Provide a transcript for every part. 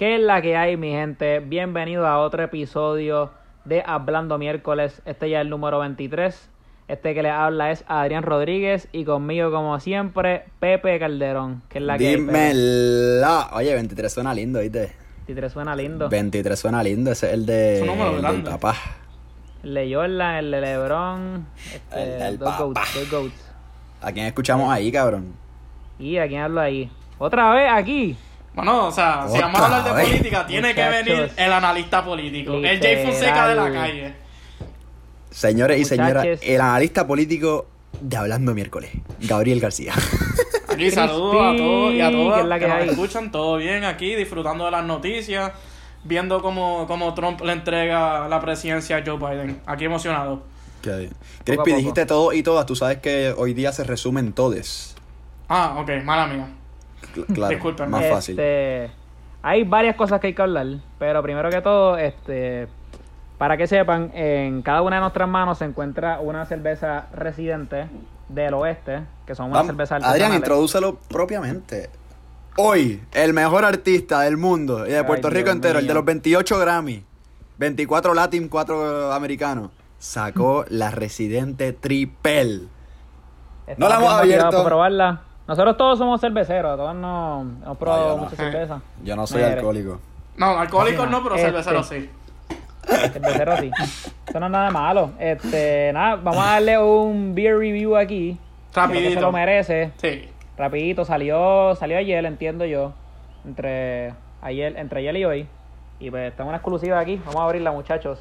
¿Qué es la que hay, mi gente? Bienvenido a otro episodio de Hablando Miércoles. Este ya es el número 23. Este que le habla es Adrián Rodríguez y conmigo, como siempre, Pepe Calderón. ¿Qué es la que? Dímela. Oye, 23 suena lindo, ¿viste? 23 suena lindo. 23 suena lindo, ese es el de el del papá. El de Jordan, el de LeBron, este, El del dos papá. goats, dos goats. ¿A quién escuchamos ahí, cabrón? ¿Y a quién hablo ahí? ¿Otra vez aquí? Bueno, o sea, si vamos a hablar de vez. política, tiene que venir el analista político, el Jay. Fonseca de la calle. Señores y señoras, el analista político de Hablando Miércoles, Gabriel García. Aquí saludos a todos y a todas es la que, que nos escuchan, todo bien aquí, disfrutando de las noticias, viendo cómo, cómo Trump le entrega la presidencia a Joe Biden. Aquí emocionado. Crispy, poco. dijiste todo y todas. Tú sabes que hoy día se resumen todes. Ah, ok, mala mía. Cl- Claro, Disculpen. más fácil. Este, hay varias cosas que hay que hablar, pero primero que todo, este, para que sepan, en cada una de nuestras manos se encuentra una cerveza residente del oeste, que son unas Vamos, cervezas Adrián, introdúcelo propiamente. Hoy, el mejor artista del mundo y de Ay, Puerto Rico Dios entero, el de los 28 Grammy, 24 Latin, 4 americanos, sacó la Residente Triple. Estamos No la hemos abierto. para probarla. Nosotros todos somos cerveceros, todos no hemos probado no. mucha cerveza. Yo no soy alcohólico. No, alcohólicos no, pero Este. cerveceros sí. Cervecero sí. Eso no es nada malo. Este, nada, vamos a darle un beer review aquí. Creo que se Rapidito. lo merece. Sí. Rapidito, salió, salió ayer, entiendo yo. Entre ayer, entre ayer y hoy. Y pues está una exclusiva aquí. Vamos a abrirla, muchachos.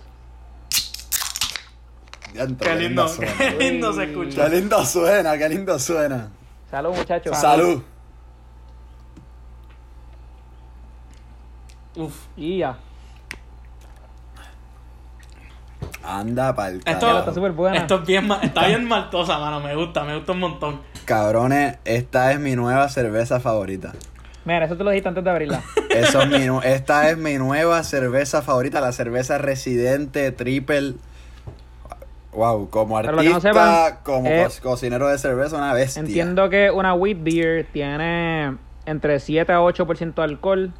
Qué lindo, qué lindo se Qué escucha. lindo suena, qué lindo suena. Salud, muchachos. Salud. Uf. Y ya. Anda pa'l Esto, está súper buena. esto es bien, está bien maltosa, mano. Me gusta, me gusta un montón. Cabrones, esta es mi nueva cerveza favorita. Mira, eso te lo dijiste antes de abrirla. Eso es mi esta es mi nueva cerveza favorita, la cerveza Residente Triple. Wow, como artista, que no sepan, como eh, co- cocinero de cerveza, una bestia. Entiendo que una wheat beer tiene entre 7 a 8% de alcohol.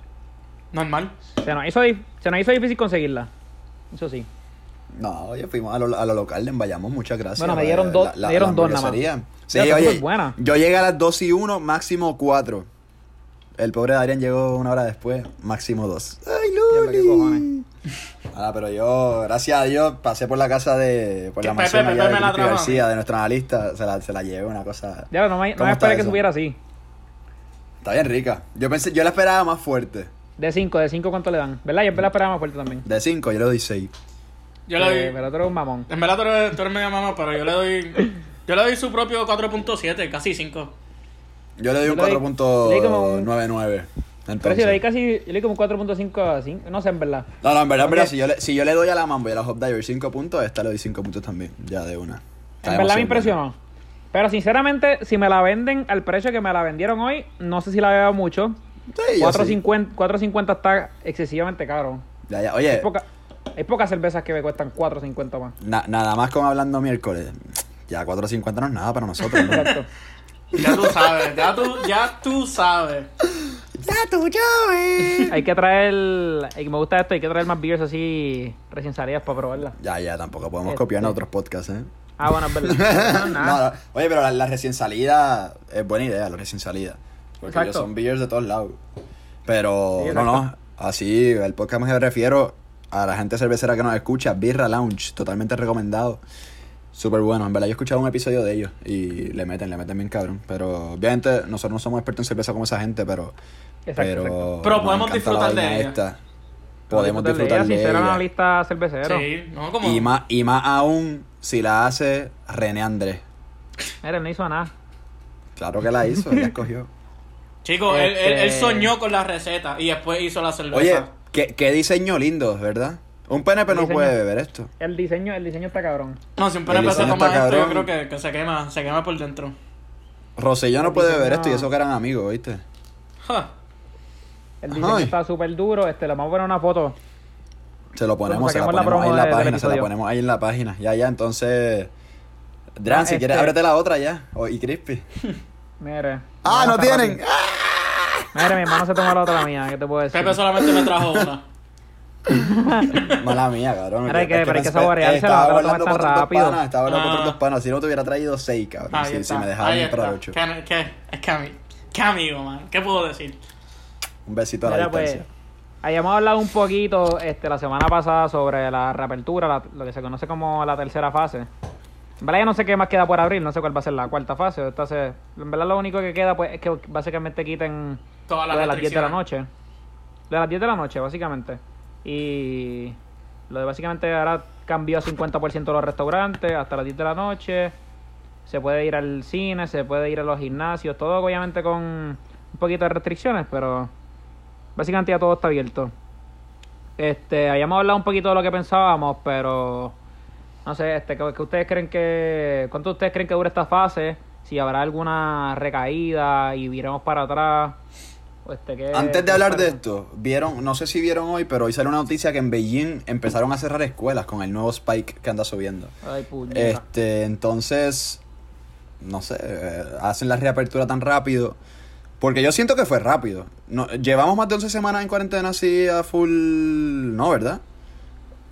Normal. Se nos, hizo, se nos hizo difícil conseguirla. Eso sí. No, oye, fuimos a lo, a lo local, le envayamos, muchas gracias. Bueno, me dieron dos- me dieron dos nada más. Sí, oye, superbuena. yo llegué a las 2 y 1, máximo 4. El pobre Adrián llegó una hora después, máximo 2. ¡Ay, Diablo, qué cojones. Luli! Ah, pero yo, gracias a Dios, pasé por la casa de. por la mansión de Cristi García, de nuestro analista. Se la, se la llevé una cosa. Ya, no me, no me esperé que subiera así. Está bien rica. Yo pensé, yo la esperaba más fuerte. De 5, de 5 cuánto le dan. ¿Verdad? Yo la esperaba más fuerte también. De 5, yo le doy 6. Yo le doy. Eh, pero tú eres un mamón. En verdad tú eres, tú eres medio mamón, pero yo le doy. Yo le doy su propio 4.7, casi 5. Yo le doy yo un 4.99. Entonces, pero si le di casi, yo le di como 4.5 a 5, no sé, en verdad. No, no, en verdad, Porque, mira, si yo, le, doy a la Mambo y a la Hop Diver 5 puntos, esta le doy 5 puntos también, ya de una. En verdad me impresionó. Pero sinceramente, si me la venden al precio que me la vendieron hoy, no sé si la veo mucho. Sí, 450, sí. 4.50 está excesivamente caro. Ya, ya. Oye. Hay, pocas cervezas que me cuestan 4.50 más. Nada más con hablando miércoles. Ya 4.50 no es nada para nosotros. ¿no? Exacto. ya tú sabes, ya tú, ya tú sabes ya tú, yo, hay que traer, hay- me gusta esto, hay que traer más beers así recién salidas para probarla. Ya, ya, tampoco podemos Este. copiar en otros podcasts, ¿eh? Ah, bueno, es verdad. No, No. Oye, pero la, la recién salida es buena idea, la recién salida. Porque ellos son beers de todos lados. Pero, Sí, no, no. Así, el podcast me refiero a la gente cervecera que nos escucha. Birra Lounge, totalmente recomendado. Súper bueno. En verdad, yo he escuchado un episodio de ellos y le meten, le meten bien cabrón. Pero, obviamente, nosotros no somos expertos en cerveza como esa gente, pero. Exacto, pero, exacto. Pero nos podemos disfrutar la de ella. esta. Podemos de disfrutar ella, de Si ella. una lista cervecero. Sí, no como. Y más, y más aún si la hace René Andrés. Mira, no hizo nada. Claro que la hizo, ella escogió. Chicos, él, él, él Este- soñó con la receta y después hizo la cerveza. Oye, ¿qué, qué diseño lindo, ¿verdad? Un PNP no Diseño. puede beber esto. El diseño, el diseño está cabrón. no, si un PNP se toma está esto, yo cabrón. creo que, que se quema, se quema por dentro. Rosselló no puede beber esto y eso que eran amigos, ¿viste? Ja. El diseño Ay. está súper duro. Este, le vamos a poner una foto. Se lo ponemos, se la saquemos la ponemos ahí en la de- página, se la ponemos ahí en la página. Ya, ya, entonces... Dran, Ah, si quieres, este- ábrete la otra ya. O- y Crispy. Mire. ¡Ah, no tienen! Mira, mi hermano se tomó la otra mía, ¿qué te puedo decir? Pepe solamente me trajo una. Mala mía, cabrón. Mira, hay que- pero hay que saboreársela, eh, Estaba lo hablando con tan otros rápido. panas, estaba hablando con Ah. otros panas. Si no te hubiera traído seis, cabrón. Ahí Si, está, si me dejaban está. ocho. ¿Qué, qué? Es que ami- ¿Qué amigo, man? ¿Qué puedo decir? Un besito a la pues, distancia. habíamos hablado un poquito este, la semana pasada sobre la reapertura, la- lo que se conoce como la tercera fase. En verdad ya no sé qué más queda por abrir, no sé cuál va a ser la cuarta fase. Entonces, en verdad lo único que queda pues es que básicamente quiten Todas las lo de las 10 de la noche. Lo de las 10 de la noche, básicamente. Y lo de básicamente ahora cambió a 50% los restaurantes hasta las 10 de la noche. Se puede ir al cine, se puede ir a los gimnasios, todo obviamente con un poquito de restricciones, pero básicamente ya todo está abierto. Este, habíamos hablado un poquito de lo que pensábamos, pero no sé, este, ¿qué, qué ustedes creen que, cuánto ustedes creen que dure esta fase? Si habrá alguna recaída y viremos para atrás. Este, ¿qué- Antes de hablar de esto, vieron, no sé si vieron hoy, pero hoy salió una noticia que en Beijing empezaron a cerrar escuelas con el nuevo spike que anda subiendo. Ay, puñeta. Este, entonces, no sé, eh, hacen la reapertura tan rápido. Porque yo siento que fue rápido. No, llevamos más de 11 semanas en cuarentena así a full. No, ¿verdad?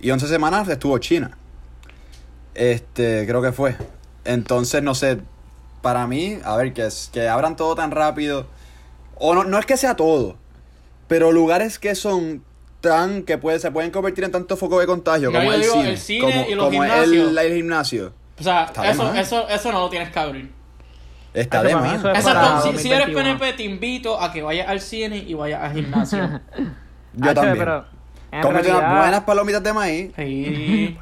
Y 11 semanas estuvo China. Este, creo que fue. Entonces, no sé. Para mí, a ver, que, que abran todo tan rápido. O no, no es que sea todo. Pero lugares que son tan. que puede, se pueden convertir en tanto foco de contagio. No, como el cine. el cine como y los como gimnasios. el, el gimnasio. O sea, eso, eso, eso no lo tienes que abrir. Está Eso de más. Exacto, si, si eres 2021. PNP te invito a que vayas al cine y vayas al gimnasio. Yo Ah, también. pero Cómete unas buenas palomitas de maíz. Sí.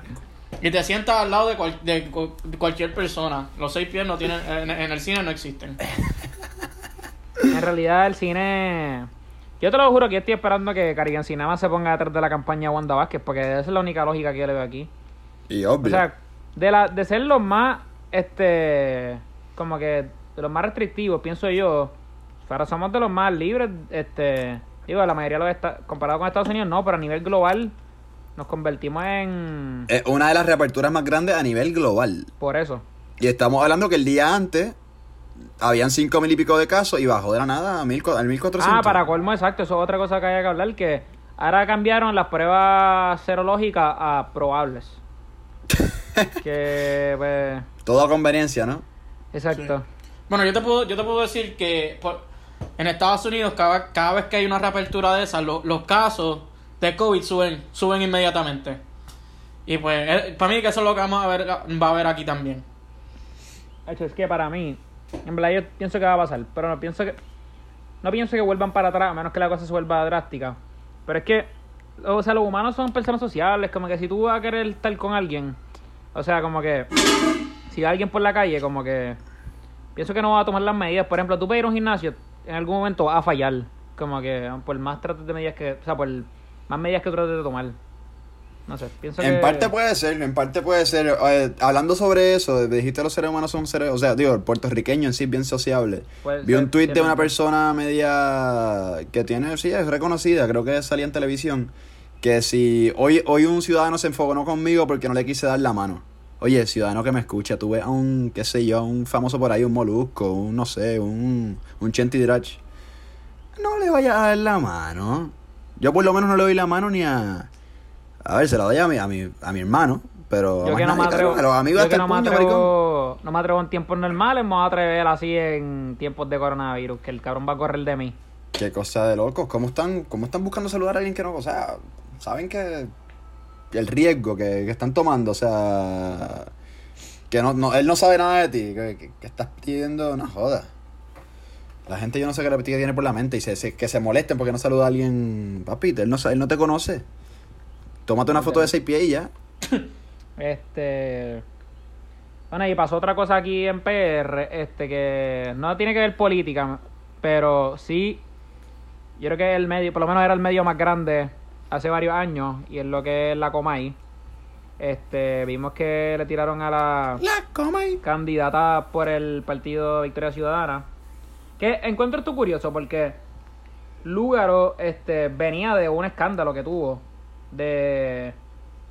Y te sientas al lado de, cual- de de cualquier persona. Los seis pies no tienen, en, en el cine no existen. En realidad el cine... Yo te lo juro que yo estoy esperando que Caribbean Cinema se ponga detrás de la campaña Wanda Vázquez, porque esa es la única lógica que yo le veo aquí. Y O obvio. sea, de, la, de ser los más, este, como que de los más restrictivos, pienso yo, pero somos de los más libres, este, digo, la mayoría de los esta- comparado con Estados Unidos no, pero a nivel global nos convertimos en, es una de las reaperturas más grandes a nivel global. por eso. Y estamos hablando que el día antes habían cinco mil y pico de casos y bajó de la nada a mil, al 1400. Ah, para colmo exacto, eso es otra cosa que hay que hablar, que ahora cambiaron las pruebas serológicas a probables. que, pues, Todo a conveniencia, ¿no? exacto. Bueno, yo te puedo, yo te puedo decir que por- en Estados Unidos cada, cada vez que hay una reapertura de esas, lo- los casos de COVID suben, suben inmediatamente. Y pues, eh, para mí que eso es lo que vamos a ver, va a ver aquí también. De hecho, es que para mí, en verdad yo pienso que va a pasar, pero no pienso que no pienso que vuelvan para atrás, a menos que la cosa se vuelva drástica. Pero es que, o sea, los humanos son personas sociables, como que si tú vas a querer estar con alguien, o sea, como que si hay alguien por la calle, como que pienso que no va a tomar las medidas. Por ejemplo, tú para ir a un gimnasio, en algún momento vas a fallar, como que por más trates de medidas que, o sea, por más medidas que trates de tomar. No sé, pienso que En parte puede ser, en parte puede ser. Eh, hablando sobre eso, dijiste los seres humanos son seres, o sea, digo, el puertorriqueño en sí es bien sociable. Puede Vi ser, un tuit de una persona media que tiene, sí, es reconocida, creo que salía en televisión, que si hoy, hoy un ciudadano se enfogonó conmigo porque no le quise dar la mano. Oye, ciudadano que me escucha, tú ves a un, qué sé yo, un famoso por ahí, un molusco, un, no sé, un, un Chenti Drach. No le vayas a dar la mano. Yo por lo menos no le doy la mano ni a... A ver, se la doy a mi, a mi, a mi hermano, pero... Yo que no me atrevo, cabrón, a los amigos yo que no me puño, atrevo, no me atrevo en tiempos normales, me voy a atrever así en tiempos de coronavirus, que el cabrón va a correr de mí. Qué cosa de locos. ¿Cómo están, cómo están buscando saludar a alguien que no? O sea, saben que el riesgo que, que están tomando, o sea, que no, no, él no sabe nada de ti, que, que- que estás pidiendo una joda. La gente yo no sé qué, tiene por la mente y se, se- que se molesten porque no saluda a alguien, papi, él no, él no te conoce. Tómate una foto de seis pies y ya. Este. Bueno, y pasó otra cosa aquí en PR, este, que no tiene que ver política, pero sí, yo creo que el medio, por lo menos era el medio más grande hace varios años, y es lo que es la Comay. Este, vimos que le tiraron a la La come. candidata por el partido Victoria Ciudadana. Que encuentro esto curioso porque Lúgaro este, venía de un escándalo que tuvo de,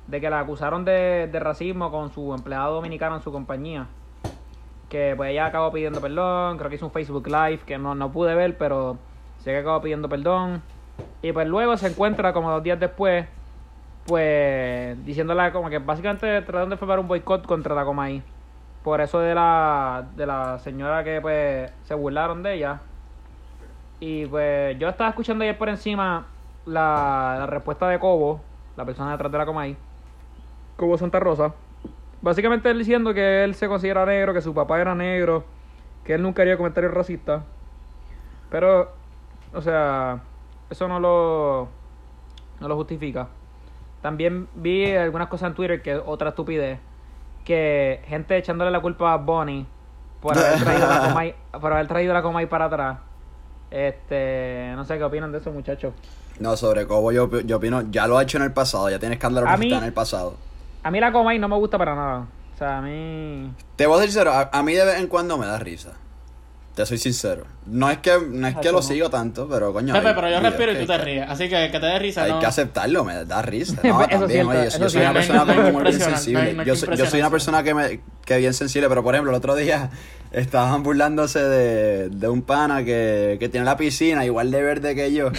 de que la acusaron de, de racismo con su empleado dominicano en su compañía. Que pues ella acabó pidiendo perdón, creo que hizo un Facebook Live que no, no pude ver, pero sé que acabó pidiendo perdón. Y pues luego se encuentra como dos días después, pues diciéndole como que básicamente tratando de formar un boicot contra la Comay. Por eso de la, de la señora que pues se burlaron de ella. Y pues yo estaba escuchando ayer por encima la, la respuesta de Cobo, la persona detrás de la Comay. Cobo Santa Rosa. Básicamente él diciendo que él se considera negro, que su papá era negro, que él nunca haría comentarios racistas. Pero, o sea, eso no lo, no lo justifica. También vi algunas cosas en Twitter que es otra estupidez. Que gente echándole la culpa a Bonnie por haber traído la Comay, por haber traído la Comay para atrás. Este, no sé qué opinan de eso, muchachos. No, sobre Cobo yo, yo opino, ya lo ha hecho en el pasado, ya tiene escándalo que mí- está en el pasado. A mí la Comay no me gusta para nada. O sea, a mí. Te voy a ser sincero, a, a mí de vez en cuando me da risa. Te soy sincero. No es que, no es que lo sigo tanto, pero coño. Pepe, hay pero yo videos respiro y que- tú te ríes. Así que que te dé risa, Hay ¿no? que aceptarlo, me da risa. Eso No, es también, cierto, oye, yo, eso yo sí, soy una no hay- persona no hay humor bien impresionar, sensible. no hay- no hay yo, que soy, yo soy una persona que me que bien sensible, pero por ejemplo, el otro día estaban burlándose de, de un pana que, que tiene la piscina igual de verde que yo.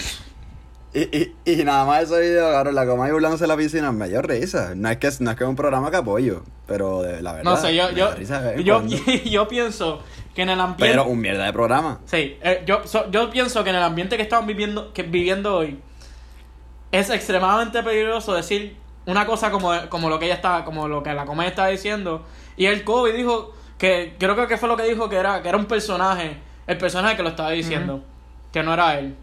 Y, y, y nada más ese video, cabrón, la coma ahí burlándose de la piscina, me dio risa. No es que no es que es un programa que apoyo, pero de, la verdad. No sé, yo, me yo, da risa de vez en yo, cuando. yo pienso que en el ambiente... Pero un mierda de programa. Sí, eh, yo, so- yo pienso que en el ambiente que estamos viviendo, que viviendo hoy, es extremadamente peligroso decir una cosa como, como lo que ella estaba, como lo que la comedia estaba diciendo. Y el COVID dijo que, creo que fue lo que dijo que era, que era un personaje, el personaje que lo estaba diciendo, que no era él.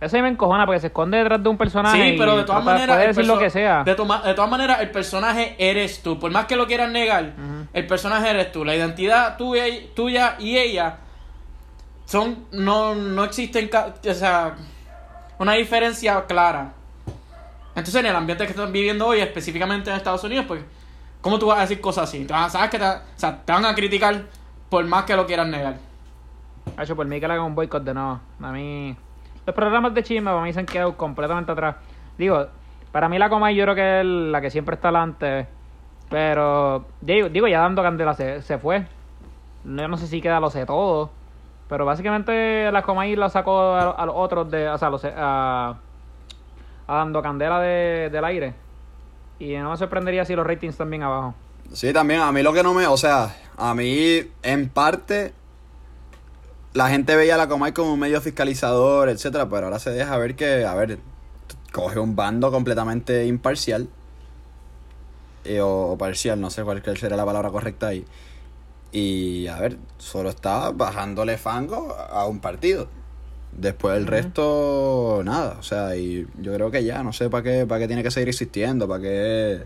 Eso ahí me encojona porque se esconde detrás de un personaje. Sí, pero de todas maneras. Puede decir lo que sea. De, toma- de todas maneras, el personaje eres tú. Por más que lo quieran negar, el personaje eres tú. La identidad tuya, y- tuya y ella son. No, no existen. O sea, una diferencia clara. Entonces, en el ambiente que están viviendo hoy, específicamente en Estados Unidos, pues, ¿cómo tú vas a decir cosas así? Sabes que te, o sea, te van a criticar por más que lo quieran negar. Hacho, por mí que le hagan un boicot de nuevo. A mí. Los programas de chisme para mí se han quedado completamente atrás. Digo, para mí la Comay yo creo que es la que siempre está adelante. Pero, digo, digo ya dando candela se, se fue. Yo no sé si queda lo sé todo. Pero básicamente la Comay la sacó a, los otros de. O sea, los- a, a dando candela de- del aire. Y no me sorprendería si los ratings también abajo. Sí, también, a mí lo que no me, o sea, a mí en parte la gente veía a la Comay como un medio fiscalizador, etcétera, pero ahora se deja ver que, a ver, coge un bando completamente imparcial eh, o, o parcial, no sé cuál sería la palabra correcta ahí. Y a ver, solo está bajándole fango a un partido. Después el resto, nada. O sea, y yo creo que ya, no sé para qué, para qué tiene que seguir existiendo, para qué.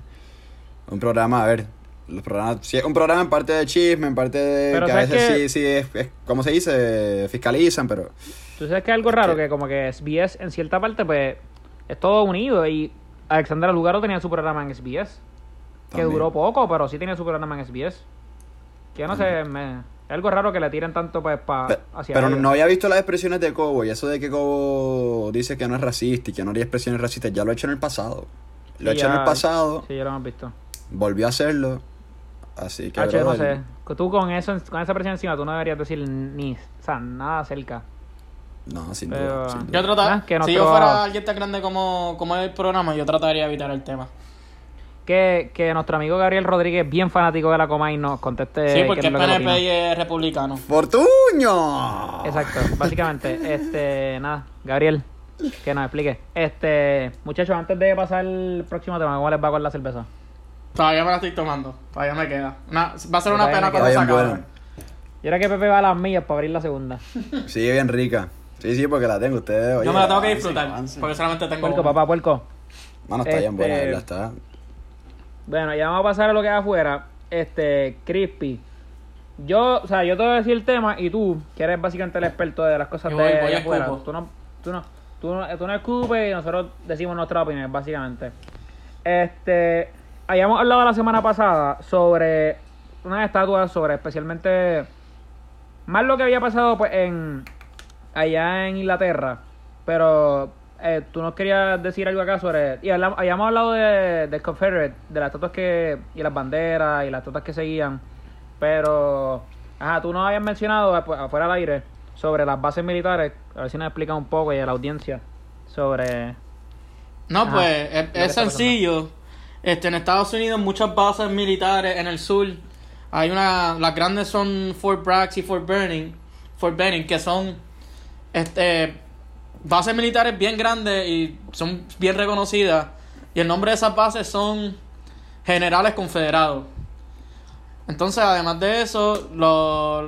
Un programa, a ver, los programas, sí, un programa en parte de chisme, en parte de Pero que a ¿sabes veces sí, sí, es, es- ¿cómo se dice? Fiscalizan, pero Tú sabes que es algo raro, que- que como que SBS en cierta parte, pues, es todo unido. Y Alexandra Lugaro tenía su programa en SBS. Que También. duró poco, pero sí tenía su programa en SBS. Que yo no sé, me- es algo raro que le tiren tanto, pues, pa, Pe- hacia pero ellos. no había visto las expresiones de Cobo y eso de que Cobo dice que no es racista y que no haría expresiones racistas, ya lo ha hecho en el pasado. Lo ha Sí, hecho en el pasado, Sí, ya lo hemos visto. volvió a hacerlo. Así que. Hacho, no sé. que Tú con eso, con esa presión encima, tú no deberías decir ni, o sea, nada cerca. No, sin Pero- duda. sin duda. Yo trata- Ah, que si nuestro- yo fuera alguien tan grande como, como es el programa, yo trataría de evitar el tema. Que, que nuestro amigo Gabriel Rodríguez, bien fanático de la coma, y nos conteste. sí, porque es PNP y es republicano. ¡Fortuño! Exacto, básicamente, este, nada, Gabriel, que nos explique. Este, muchachos, antes de pasar al próximo tema, ¿cómo les va con la cerveza? Todavía me la estoy tomando. Todavía me queda. Una- va a ser una pena cuando se acabe. Yo era que Pepe va a las millas para abrir la segunda. Sigue bien rica. Sí, sí, porque la tengo. Ustedes, oye, Yo me la tengo que disfrutar. Porque solamente tengo Puerco, papá, puerco. Mano, está bien buena, Este- ¿verdad? Está. Bueno, ya vamos a pasar a lo que hay afuera. Este, Crispy. Yo, o sea, yo te voy a decir el tema y tú, que eres básicamente el experto de las cosas Yo de voy- afuera. Tú no, tú no, tú no, tú no escupes y nosotros decimos nuestra opinión, básicamente. Este, habíamos hablado la semana pasada sobre unas estatuas, sobre especialmente más lo que había pasado pues en allá en Inglaterra, pero eh, tú nos querías decir algo acá sobre y hablamos, habíamos hablado de, de Confederate, de las estatuas que y las banderas y las estatuas que seguían, pero ajá, tú nos habías mencionado pues, afuera del aire sobre las bases militares. A ver si nos explica un poco y a la audiencia sobre... No, Ajá. pues es, Lo que es está pasando. Este, en Estados Unidos muchas bases militares en el sur. Hay una, las grandes son Fort Bragg y Fort Benning, Fort Benning, que son este bases militares bien grandes y son bien reconocidas. Y el nombre de esas bases son Generales Confederados. Entonces, además de eso, lo-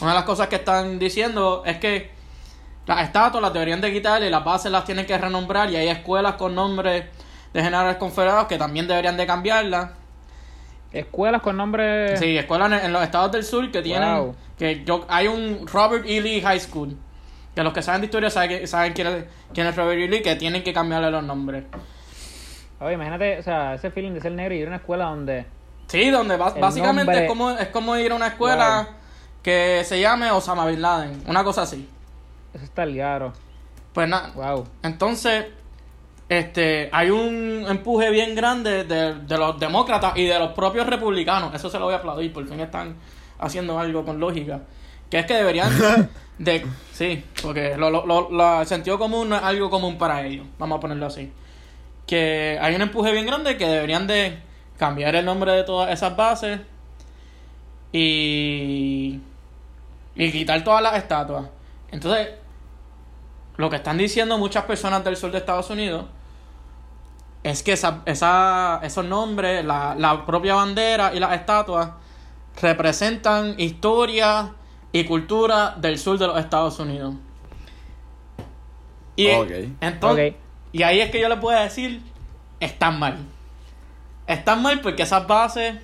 una de las cosas que están diciendo es que las estatuas las deberían de quitar y las bases las tienen que renombrar y hay escuelas con nombres de generales confederados que también deberían de cambiarlas. Escuelas con nombre... Sí, escuelas en, en los estados del sur que tienen Wow. que yo hay un Robert E. Lee High School que los que saben de historia saben, saben quién, es, quién es Robert E. Lee que tienen que cambiarle los nombres. Oye, imagínate, o sea, ese feeling de ser negro y ir a una escuela donde... Sí, donde básicamente nombre- es como es como ir a una escuela Wow. que se llame Osama Bin Laden, una cosa así. Eso está el garo. Pues nada, Wow. Entonces, este, hay un empuje bien grande de, de los demócratas y de los propios republicanos. Eso se lo voy a aplaudir, por fin están haciendo algo con lógica. Que es que deberían de... Sí, porque lo, lo- lo- el sentido común no es algo común para ellos. Vamos a ponerlo así. Que hay un empuje bien grande que deberían de cambiar el nombre de todas esas bases y... Y quitar todas las estatuas. Entonces, lo que están diciendo muchas personas del sur de Estados Unidos es que esa, esa- esos nombres, la, la propia bandera y las estatuas representan historia y cultura del sur de los Estados Unidos. Y Ok. entonces, y ahí es que yo les puedo decir, están mal. Están mal porque esas bases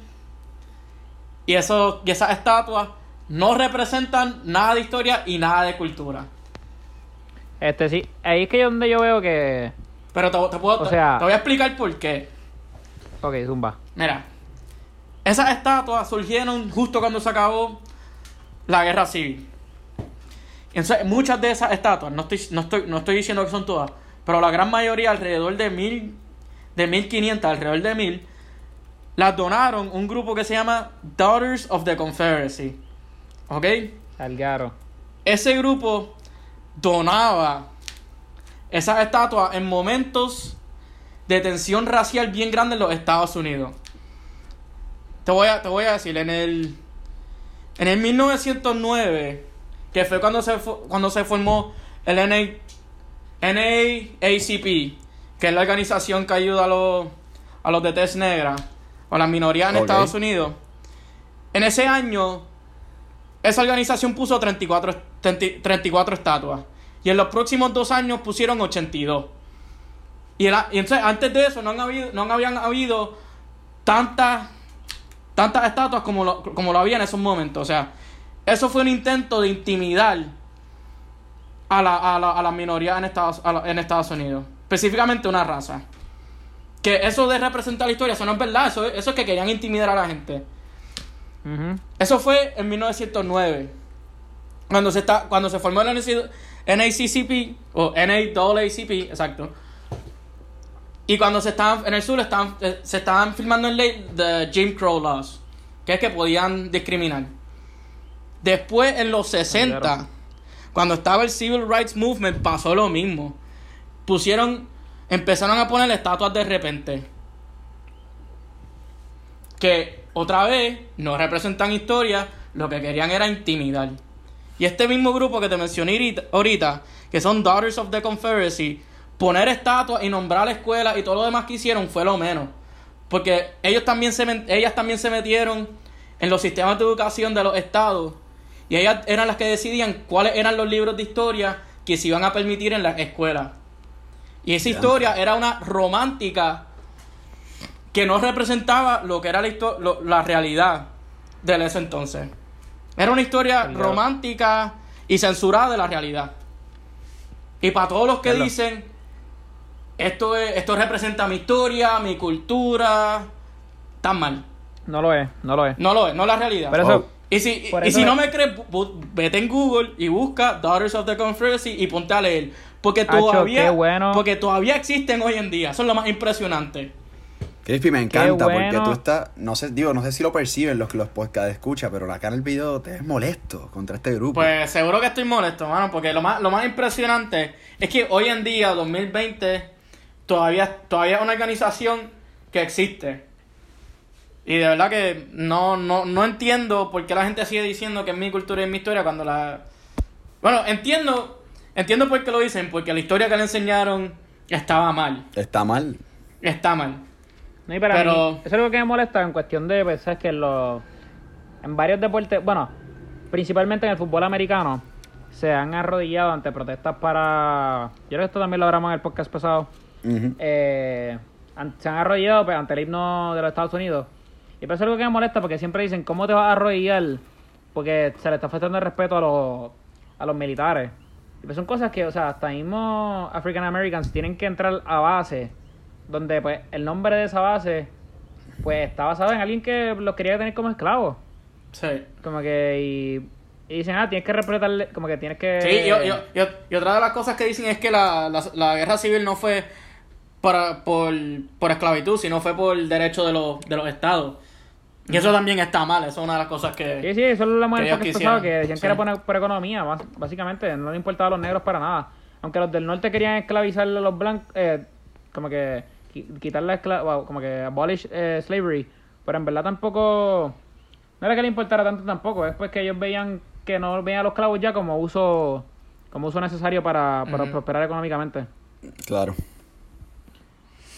y, esos, y esas estatuas no representan nada de historia y nada de cultura. Este sí, ahí es que yo donde yo veo que... Pero te, te puedo, O sea- te voy a explicar por qué. Ok, zumba. Mira, esas estatuas surgieron justo cuando se acabó la guerra civil. Entonces, muchas de esas estatuas, no estoy, no estoy, no estoy diciendo que son todas, pero la gran mayoría, alrededor de mil, de 1500, alrededor de mil, las donaron un grupo que se llama Daughters of the Confederacy. ¿Ok? Al garo. ese grupo donaba esas estatuas en momentos de tensión racial bien grande en los Estados Unidos. Te voy a, te voy a decir, en el, en el 1909, que fue cuando se, cuando se formó el NA, NAACP, que es la organización que ayuda a los, a los de tez negra o las minorías en. Estados Unidos. En ese año, esa organización puso 34, 30 34 estatuas. Y en los próximos dos años pusieron 82. Y, el a- y entonces, antes de eso, no, han habido, no habían habido tantas tantas estatuas como lo, como lo había en esos momentos. O sea, eso fue un intento de intimidar a la, a la, a la minoría en Estados, a la- en Estados Unidos. Específicamente una raza. Que eso de representar la historia, eso no es verdad. Eso, es- eso es que querían intimidar a la gente. Eso fue en 1909. Cuando se, está, cuando se formó el NC NACCP, o NAACP, exacto. Y cuando se estaban, en el sur estaban, eh, se estaban filmando en ley de Jim Crow Laws, que es que podían discriminar. Después, en los 60, Claro. cuando estaba el Civil Rights Movement, pasó lo mismo. Pusieron, empezaron a poner estatuas de repente. Que otra vez no representan historia, lo que querían era intimidar. Y este mismo grupo que te mencioné ahorita- que son Daughters of the Confederacy, poner estatuas y nombrar escuelas y todo lo demás que hicieron fue lo menos. Porque ellos también se ellas también se metieron en los sistemas de educación de los estados. Y ellas eran las que decidían cuáles eran los libros de historia que se iban a permitir en las escuelas. Y esa historia era una romántica que no representaba lo que era la, la realidad de ese entonces. Era una historia romántica y censurada de la realidad. Y para todos los que dicen, esto, es, esto representa mi historia, mi cultura, tan mal. No lo es, no lo es. No lo es, no es la realidad. Pero eso, Y si, y si es- no me crees, vete en Google y busca Daughters of the Confederacy y ponte a leer. Porque todavía, bueno. porque todavía existen hoy en día. Eso es lo más impresionante. Crispy, me encanta porque bueno. tú estás, no sé, digo, no sé si lo perciben los que los podcast escuchan, pero acá en el video te ves molesto contra este grupo. Pues seguro que estoy molesto, mano, porque lo más, lo más impresionante es que hoy en día, 2020, todavía, todavía es una organización que existe. Y de verdad que no, no, no entiendo por qué la gente sigue diciendo que es mi cultura y es mi historia cuando la... Bueno, entiendo, entiendo por qué lo dicen, porque la historia que le enseñaron estaba mal. Está mal. Está mal. No, y para Pero- mí, eso es lo que me molesta en cuestión de, pues, sabes que en los, en varios deportes, bueno, principalmente en el fútbol americano, se han arrodillado ante protestas para, yo creo que esto también lo hablamos en el podcast pasado, eh, se han arrodillado pues, ante el himno de los Estados Unidos. Y eso es algo que me molesta, porque siempre dicen, ¿cómo te vas a arrodillar? Porque se le está faltando el respeto a los, a los militares. Y pues son cosas que, o sea, hasta mismo African Americans tienen que entrar a base, donde pues el nombre de esa base, pues está basado en alguien que los quería tener como esclavos. Sí. Como que, y, y dicen, ah, tienes que respetarle, como que tienes que... Sí, y, y- y- y otra de las cosas que dicen es que la, la, la guerra civil no fue para, por, por esclavitud, sino fue por derecho de los, de los estados. Y eso también está mal, eso es una de las cosas que... Sí, sí, eso lo hablamos en que el pasado, quisieran. que decían Sí. que era por, por economía, básicamente, no le importaba a los negros para nada. Aunque los del norte querían esclavizar a los blancos, eh, como que quitar la escla wow, como que abolish eh, slavery, pero en verdad tampoco, no era que le importara tanto tampoco, es pues que ellos veían que no veían a los clavos ya como uso, como uso necesario para, para prosperar económicamente. Claro.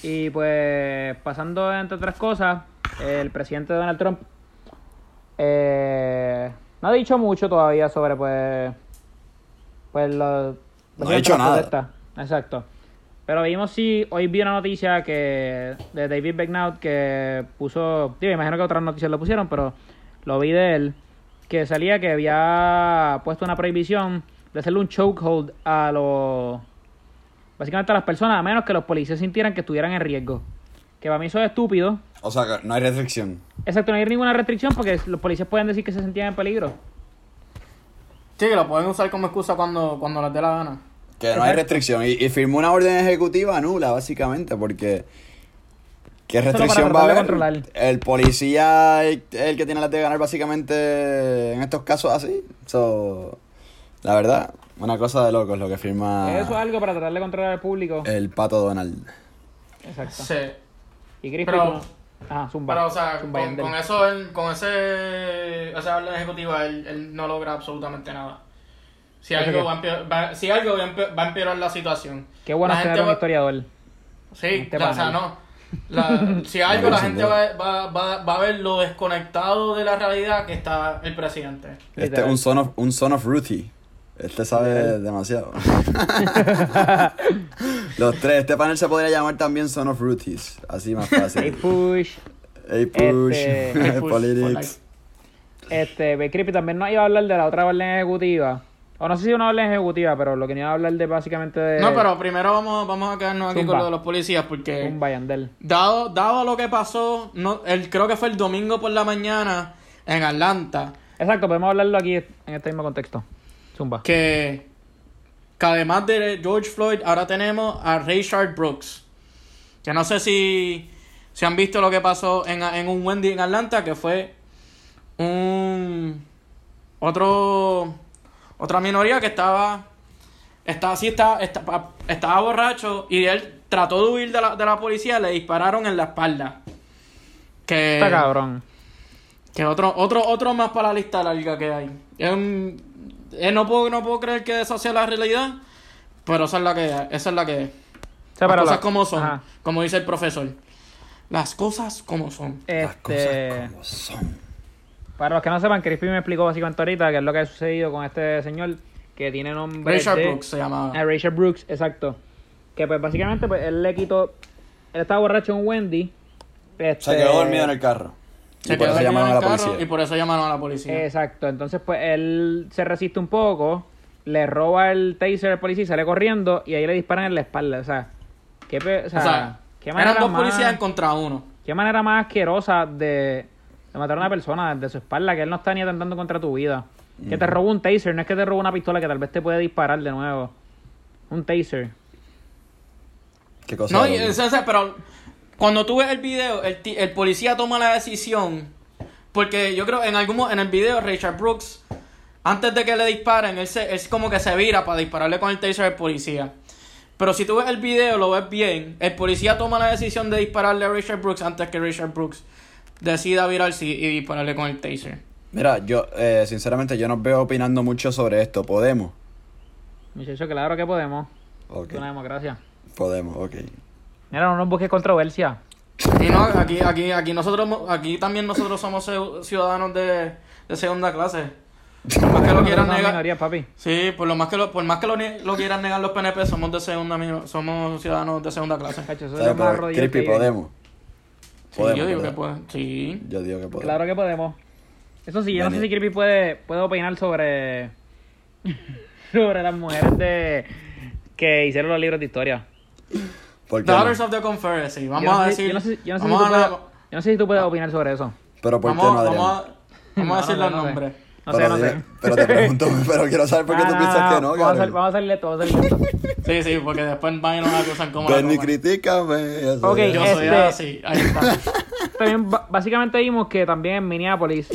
Y pues, pasando entre otras cosas, el presidente Donald Trump eh, no ha dicho mucho todavía sobre, pues, pues los... No ha dicho nada. Exacto. Pero vimos sí, hoy vi una noticia que de David Begnaud que puso, digo, imagino que otras noticias lo pusieron, pero lo vi de él, que salía que había puesto una prohibición de hacerle un chokehold a los básicamente a las personas, a menos que los policías sintieran que estuvieran en riesgo. Que para mí eso es estúpido. O sea, que no hay restricción. Exacto, no hay ninguna restricción porque los policías pueden decir que se sentían en peligro. Sí, que lo pueden usar como excusa cuando, cuando les dé la gana. Que no hay restricción. Y, y firmó una orden ejecutiva nula, básicamente, porque. ¿Qué restricción va a haber? controlar. El policía es el que tiene las de ganar, básicamente, en estos casos así. So, la verdad, una cosa de locos lo que firma Eso es algo para tratar de controlar al público. el pato Donald. Exacto. Sí. Y Crispy, Pero- tú- Ajá, zumba. Pero, o sea, Zumba, con eso, él- con ese, esa orden ejecutiva, él, él no logra absolutamente nada. Si algo, que- va a empeorar, va- si algo va a empe- va a empeorar la situación. Qué bueno La tener gente un va- historiador. Sí, Este la- o sea, no. La- si algo, la gente va, va, va, va a ver lo desconectado de la realidad que está el presidente. Este es un son of, un son of Ruthie. Este sabe demasiado. Los tres. Este panel se podría llamar también Son of Ruthies. Así más Hey, fácil. push. Hey, push. Este- Hey, push, Politics. Este, Creepy también nos iba a hablar de la otra orden ejecutiva. O no sé si una orden ejecutiva, pero lo que iba a hablar de básicamente de. No, pero primero vamos, vamos a quedarnos aquí Zumba. con lo de los policías porque... Un Bayandel. Dado, dado lo que pasó, no, el, creo que fue el domingo por la mañana en Atlanta, Exacto, podemos hablarlo aquí en este mismo contexto. Zumba. que, que además de George Floyd, ahora tenemos a Rayshard Brooks. Que no sé si, si han visto lo que pasó en, en un Wendy en Atlanta, que fue un otro otra minoría que estaba estaba así estaba, estaba, estaba borracho y él trató de huir de la, de la policía le dispararon en la espalda que Está cabrón. que otro otro otro más para la lista larga que hay Es un- eh, no puedo no puedo creer que esa sea la realidad pero esa es la que esa es la que es las cosas como son Ajá. como dice el profesor las cosas como son Las Este, cosas como son. Para los que no sepan, Crispy me explicó básicamente ahorita qué es lo que ha sucedido con este señor que tiene nombre Rayshard de... Brooks se llamaba Ah, Rachel Brooks, exacto. Que pues básicamente pues, él le quitó... Él estaba borracho en Wendy. Este, Se quedó dormido en el carro. Se y por quedó eso llamaron a la carro policía. Y por eso llamaron a la policía. Exacto, entonces pues él se resiste un poco, le roba el taser al policía y sale corriendo y ahí le disparan en la espalda, o sea, qué, o sea, o sea, qué manera eran dos más, policías en contra uno. qué manera más asquerosa de, de matar a una persona desde su espalda, que él no está ni atentando contra tu vida. Que te robó un taser, no es que te robó una pistola que tal vez te puede disparar de nuevo. Un taser. Qué cosa. No, o sea, pero cuando tú ves el video, el, el policía toma la decisión. Porque yo creo en algún en el video, Richard Brooks, antes de que le disparen, él, se, él como que se vira para dispararle con el taser al policía. Pero si tú ves el video, lo ves bien. El policía toma la decisión de dispararle a Richard Brooks antes que Richard Brooks decida virarse y dispararle con el taser. Mira, yo, eh, sinceramente, yo no veo opinando mucho sobre esto. ¿Podemos? Muchachos, claro que podemos. Ok. Es una democracia. Podemos, ok. Mira, no nos busques controversia. Y no, aquí, aquí, aquí nosotros, aquí también nosotros somos ciu- ciudadanos de, de segunda clase. Por más que lo quieran negar. minorías, papi. Sí, por lo más que lo, por más que lo, quieran negar los PNP, somos de segunda somos ciudadanos de segunda clase. Cacho, eso es más hay. podemos. Sí, Podemos, yo digo que puede. Sí. Yo digo que podemos. Claro que podemos. Eso sí, yo no sé si Creepy puede, puede opinar sobre. sobre las mujeres de. que hicieron los libros de historia. ¿Por qué no? Daughters of the Confederacy. Vamos yo no a sé- decir. Yo no sé, yo no sé si tú a- puedes, yo no sé si tú puedes opinar sobre eso. Pero ¿por vamos, qué no, Adrián? vamos a, vamos No, a decir no los sé, no sé. No pero, sé, no sé. pero te pregunto, pero quiero saber por qué Ah, tú no, piensas que no, vamos, a vamos a salir de esto, vamos a salir de esto. Sí, sí, porque después van y nos acusan como la Benny, coma. critícame. eso Ok, es. Yo soy Este- así. Ahí está. También básicamente vimos que también en Minneapolis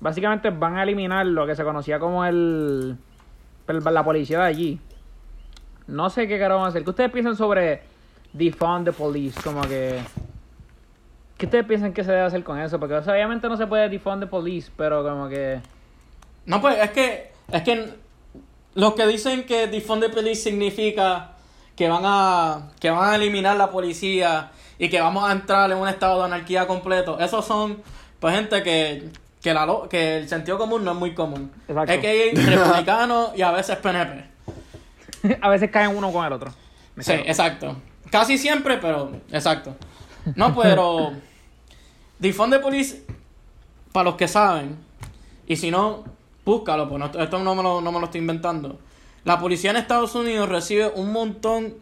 básicamente van a eliminar lo que se conocía como el, el- la policía de allí. No sé qué carajo van a hacer. ¿Qué ustedes piensan sobre defund the police? Como que ¿Qué ustedes piensan que se debe hacer con eso? Porque o sea, obviamente no se puede defund the police, pero como que No, pues es que, es que los que dicen que defund the police significa que van a, que van a eliminar la policía y que vamos a entrar en un estado de anarquía completo, esos son pues gente que, que, la, que el sentido común no es muy común. Exacto. Es que hay republicanos y a veces PNP. a veces caen uno con el otro. Me Sí, exacto. Casi siempre, pero exacto. No, pero Defund the Police, para los que saben, y si no, búscalo, pues no- esto no me, lo, no me lo estoy inventando. La policía en Estados Unidos recibe un montón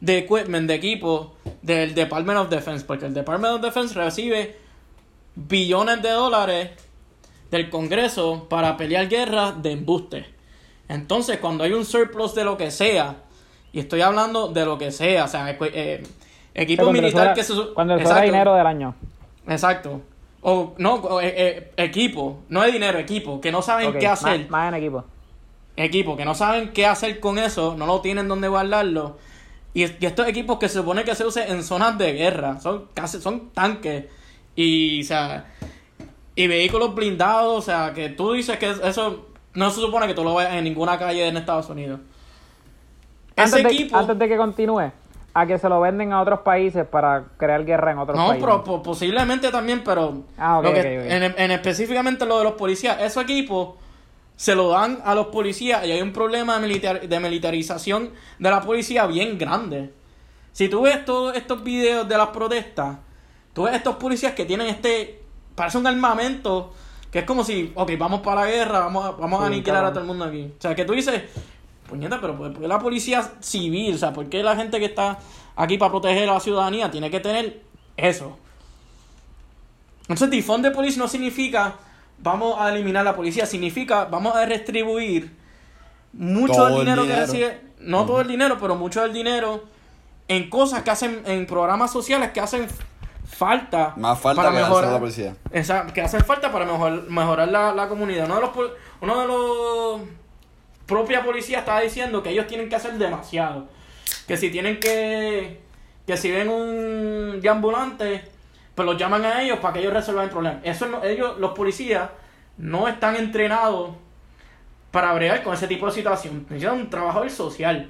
de equipment, de equipo del Department of Defense, porque el Department of Defense recibe billones de dólares del Congreso para pelear guerras de embuste. Entonces, cuando hay un surplus de lo que sea, y estoy hablando de lo que sea, o sea, eh, equipo militar que se... Cuando Exacto. dinero del año. Exacto. O no, o, eh, eh, equipo, no es dinero, equipo, que no saben qué hacer. Más, en equipo. Equipo, que no saben qué hacer con eso, no lo tienen dónde guardarlo. Y, y estos equipos que se supone que se usen en zonas de guerra, son casi, son tanques. Y, o sea, y vehículos blindados, o sea, que tú dices que eso no se supone que tú lo veas en ninguna calle en Estados Unidos. Antes Ese de, equipo... antes de que continúe, a que se lo venden a otros países para crear guerra en otros No, países. pero po- posiblemente también, pero Ah, ok, lo que- ok, ok. En, en específicamente lo de los policías, esos equipos se lo dan a los policías y hay un problema de, militar, de militarización de la policía bien grande. Si tú ves todos estos videos de las protestas, tú ves estos policías que tienen este, parece un armamento que es como si, ok, vamos para la guerra, vamos a, vamos a aniquilar a todo el mundo aquí. O sea, que tú dices, puñeta, pero ¿por qué la policía civil? O sea, ¿por qué la gente que está aquí para proteger a la ciudadanía tiene que tener eso? Entonces, defund the police no significa vamos a eliminar la policía, significa vamos a restribuir mucho Todo del el dinero, que recibe, no todo el dinero, pero mucho del dinero en cosas que hacen, en programas sociales que hacen falta Más falta para que mejorar la policía. Exacto, que hacen falta para mejor, mejorar la, la comunidad. Uno de los uno de los propia policía estaba diciendo que ellos tienen que hacer demasiado. Que si tienen que que si ven un ambulante, pues los llaman a ellos para que ellos resuelvan el problema. Eso no, ellos los policías no están entrenados para bregar con ese tipo de situación. Necesitan un trabajador social.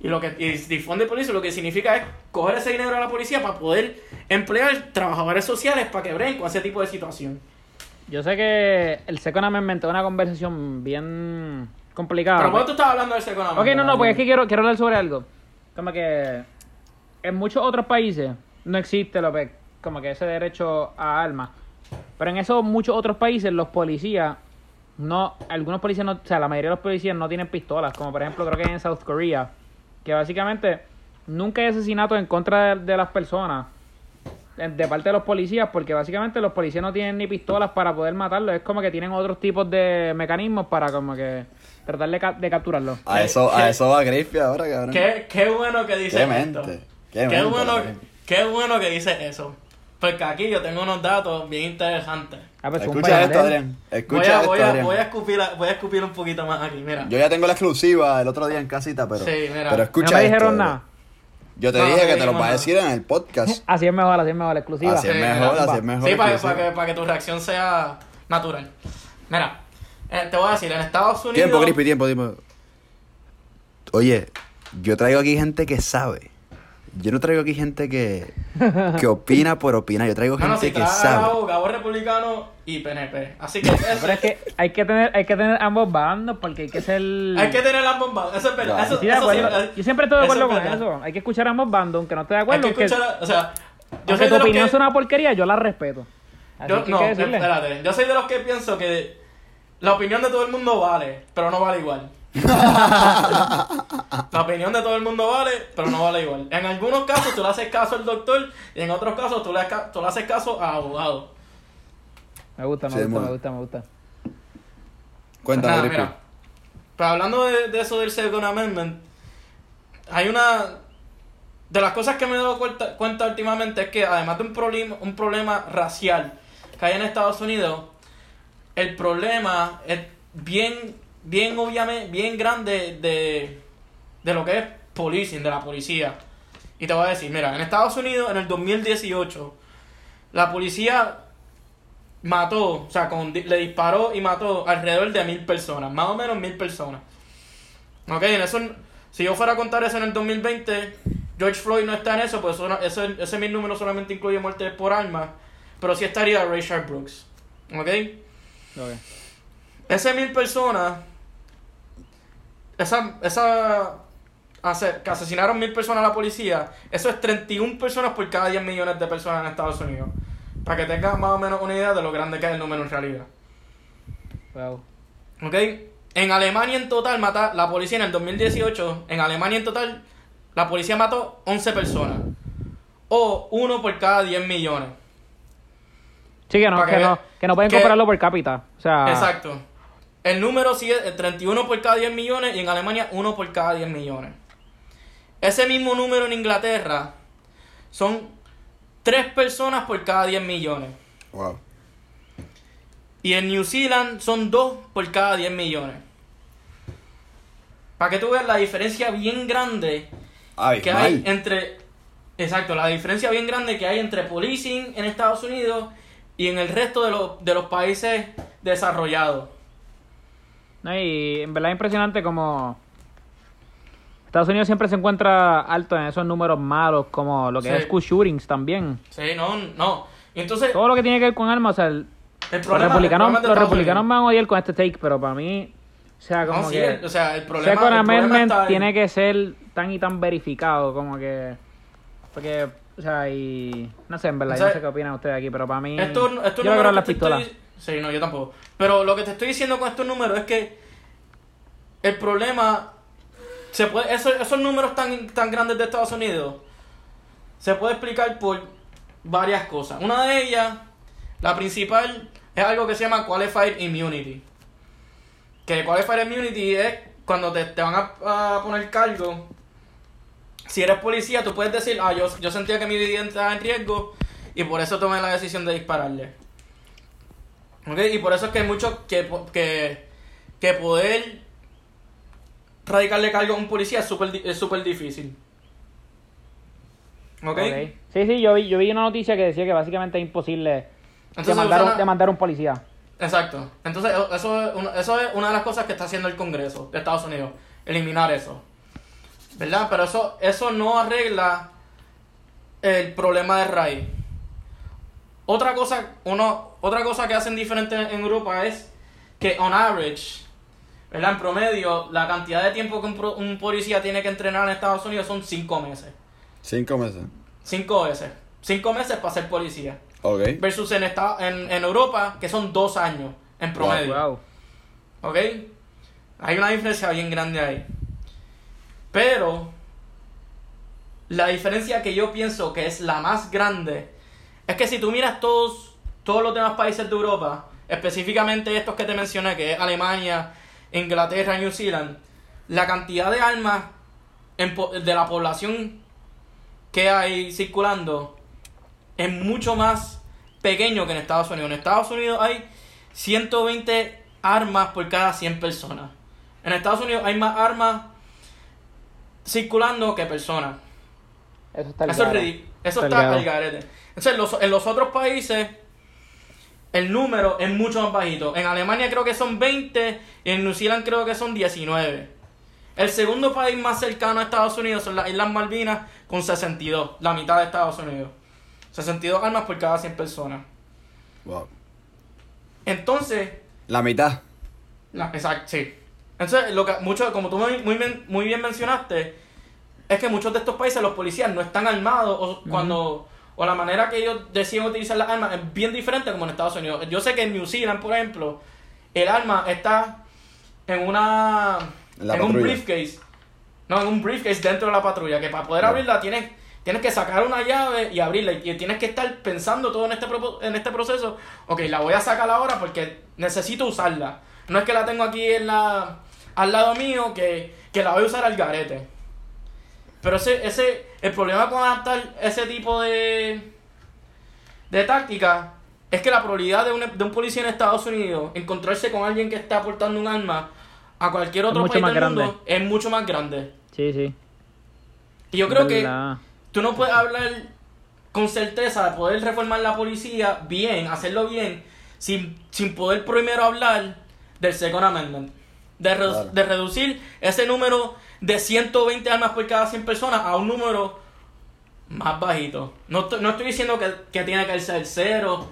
Y lo que y difunde policía lo que significa es coger ese dinero a la policía para poder emplear trabajadores sociales para que breguen con ese tipo de situación. Yo sé que el Second Amendment es una conversación bien complicada. Pero ¿por qué tú estás hablando de ese economía? Ok, no, no, porque es que quiero, quiero hablar sobre algo. Como que en muchos otros países no existe lo que, como que ese derecho a armas. Pero en esos muchos otros países los policías no, algunos policías no, o sea, la mayoría de los policías no tienen pistolas, como por ejemplo creo que en South Korea, que básicamente nunca hay asesinatos en contra de, de las personas de parte de los policías, porque básicamente los policías no tienen ni pistolas para poder matarlos, es como que tienen otros tipos de mecanismos para como que tratar de, ca- de capturarlos. A eso, a eso va Griffey ahora, cabrón. Qué, qué bueno que dice Qué esto. mente. Qué, Qué mente, bueno. Qué bueno que dices eso. Porque aquí yo tengo unos datos bien interesantes. Ah, pues, Escucha esto. Adrián. Voy Escucha a, esto, voy, a, Adrián. voy, a escupir, voy a escupir un poquito más aquí, mira. Yo ya tengo la exclusiva el otro día en casita, pero. Sí, mira. Pero escucha no me dijeron nada. Yo te No, dije no que te lo vas a decir en el podcast. Así es mejor, así es mejor, exclusiva. Así es Sí, mejor, mira. así es mejor. Sí, para que, para que tu reacción sea natural. Mira, eh, te voy a decir, en Estados Unidos... Tiempo, Crispy, tiempo, tiempo. Oye, yo traigo aquí gente que sabe. Yo no traigo aquí gente que, que opina por opinar. Yo traigo No, gente no, si que trae sabe. abogado republicano y PNP. Así que eso- Pero es que hay que tener, hay que tener ambos bandos porque hay que ser. hay que tener ambos bandos. Eso es verdad. Claro. Eso, de eso sí, acuerdo. Yo siempre estoy de acuerdo con eso. Hay que escuchar ambos bandos, aunque no esté de Hay acuerdo. que porque- escuchar, o sea, yo soy tu opinión que... es una porquería, yo la respeto. Así Yo, que no, hay que espérate. Yo soy de los que pienso que la opinión de todo el mundo vale, pero no vale igual. la opinión de todo el mundo vale, pero no vale igual. En algunos casos tú le haces caso al doctor y en otros casos tú le, tú le haces caso a abogado. Me gusta, me Sí, gusta, me gusta, me gusta. Cuéntame, mira. Pero hablando de, de eso del Second Amendment, hay una. De las cosas que me he dado cuenta, cuenta últimamente es que además de un problema, un problema racial que hay en Estados Unidos, el problema es bien, bien obviamente, bien grande de, de lo que es policing, de la policía. Y te voy a decir, mira, en Estados Unidos en el 2018, la policía mató, o sea, le disparó y mató alrededor de mil personas, más o menos mil personas. Ok, en eso, si yo fuera a contar eso en el 2020, George Floyd no está en eso, pues eso ese, mil número solamente incluye muertes por armas, pero sí estaría Rayshard Brooks. Ok, Ok. ese mil personas, esa, esa, que asesinaron mil personas a la policía, eso es 31 personas por cada 10 millones de personas en Estados Unidos. Para que tengas más o menos una idea de lo grande que es el número en realidad. Wow. ¿Ok? En Alemania en total, mata, la policía en el 2018, en Alemania en total, la policía mató 11 personas. O uno por cada 10 millones. Sí, que no, que que no, que no pueden que- comprarlo por cápita. O sea, Exacto. El número sigue eh, 31 por cada 10 millones y en Alemania 1 por cada 10 millones. Ese mismo número en Inglaterra son 3 personas por cada 10 millones. Wow. Y en New Zealand son 2 por cada 10 millones. Para que tú veas la diferencia bien grande que hay entre. Exacto, la diferencia bien grande que hay entre policing en Estados Unidos y en el resto de los, de los países desarrollados. no, y en verdad es impresionante como Estados Unidos siempre se encuentra alto en esos números malos, como lo que Sí. es school shootings también. Sí, no, no. Y entonces, Todo lo que tiene que ver con armas, o sea, el- el los republicanos, el los me van a odiar con este take, pero para mí, o sea, como No, que... o sea, el problema, Second el problema en- tiene que ser tan y tan verificado como que... Porque, o sea, y... No sé, en verdad, O yo no sé qué opinan ustedes aquí, pero para mí... Esto, esto yo creo que las pistolas. Sí, no, yo tampoco. Pero lo que te estoy diciendo con estos números es que el problema se puede esos, esos números tan, tan grandes de Estados Unidos se puede explicar por varias cosas. Una de ellas, la principal, es algo que se llama Qualified Immunity. Que Qualified Immunity es cuando te, te van a, a poner cargo. Si eres policía, tú puedes decir, ah, yo, yo sentía que mi vida estaba en riesgo y por eso tomé la decisión de dispararle. ¿Ok? Y por eso es que hay muchos que, que, que poder radicarle cargo a un policía es súper es súper difícil. ¿Ok? Ok. Sí, sí, yo vi, yo vi una noticia que decía que básicamente es imposible Entonces, demandar, demandar a un policía. Exacto. Entonces, eso es, una, eso es una de las cosas que está haciendo el Congreso de Estados Unidos. Eliminar eso. ¿Verdad? Pero eso, eso no arregla el problema de raíz. Otra cosa, uno, otra cosa que hacen diferente en Europa es que on average, ¿verdad? En promedio, la cantidad de tiempo que un, pro- un policía tiene que entrenar en Estados Unidos son cinco meses. Cinco meses. Cinco meses. Cinco meses para ser policía. Ok. Versus en, esta- en, en Europa, que son dos años en promedio. Wow. ¿Ok? Hay una diferencia bien grande ahí. Pero la diferencia que yo pienso que es la más grande es que si tú miras todos, todos los demás países de Europa, específicamente estos que te mencioné, que es Alemania, Inglaterra, New Zealand, la cantidad de armas en de la población que hay circulando es mucho más pequeño que en Estados Unidos. En Estados Unidos hay 120 armas por cada 100 personas. En Estados Unidos hay más armas circulando que personas. Eso está Eso es. Eso Está al garete. Entonces, en los, en los otros países, el número es mucho más bajito. En Alemania creo que son 20 y en New Zealand creo que son 19. El segundo país más cercano a Estados Unidos son las Islas Malvinas con 62, la mitad de Estados Unidos. 62 armas por cada 100 personas. Wow. Entonces, La mitad. La- exacto, sí. Entonces, lo que mucho, como tú muy, muy, bien, muy bien mencionaste, es que muchos de estos países los policías no están armados o cuando o la manera que ellos deciden utilizar las armas es bien diferente como en Estados Unidos. Yo sé que en New Zealand, por ejemplo, el arma está en una En un briefcase. No, en un briefcase dentro de la patrulla, que para poder abrirla tienes tienes que sacar una llave y abrirla y tienes que estar pensando todo en este en este proceso. Ok, la voy a sacar ahora porque necesito usarla. No es que la tengo aquí en la al lado mío que, que la voy a usar al garete. Pero ese, ese, el problema con adaptar ese tipo de, de táctica es que la probabilidad de un, de un policía en Estados Unidos encontrarse con alguien que está portando un arma a cualquier otro país del grande. mundo es mucho más grande. Sí, sí. Y yo creo que tú no puedes hablar con certeza de poder reformar la policía bien, hacerlo bien, sin, sin poder primero hablar del Second Amendment. De, redu- Claro. de reducir ese número de 120 armas por cada 100 personas a un número más bajito. No, estoy- no estoy diciendo que, que tiene que ser cero,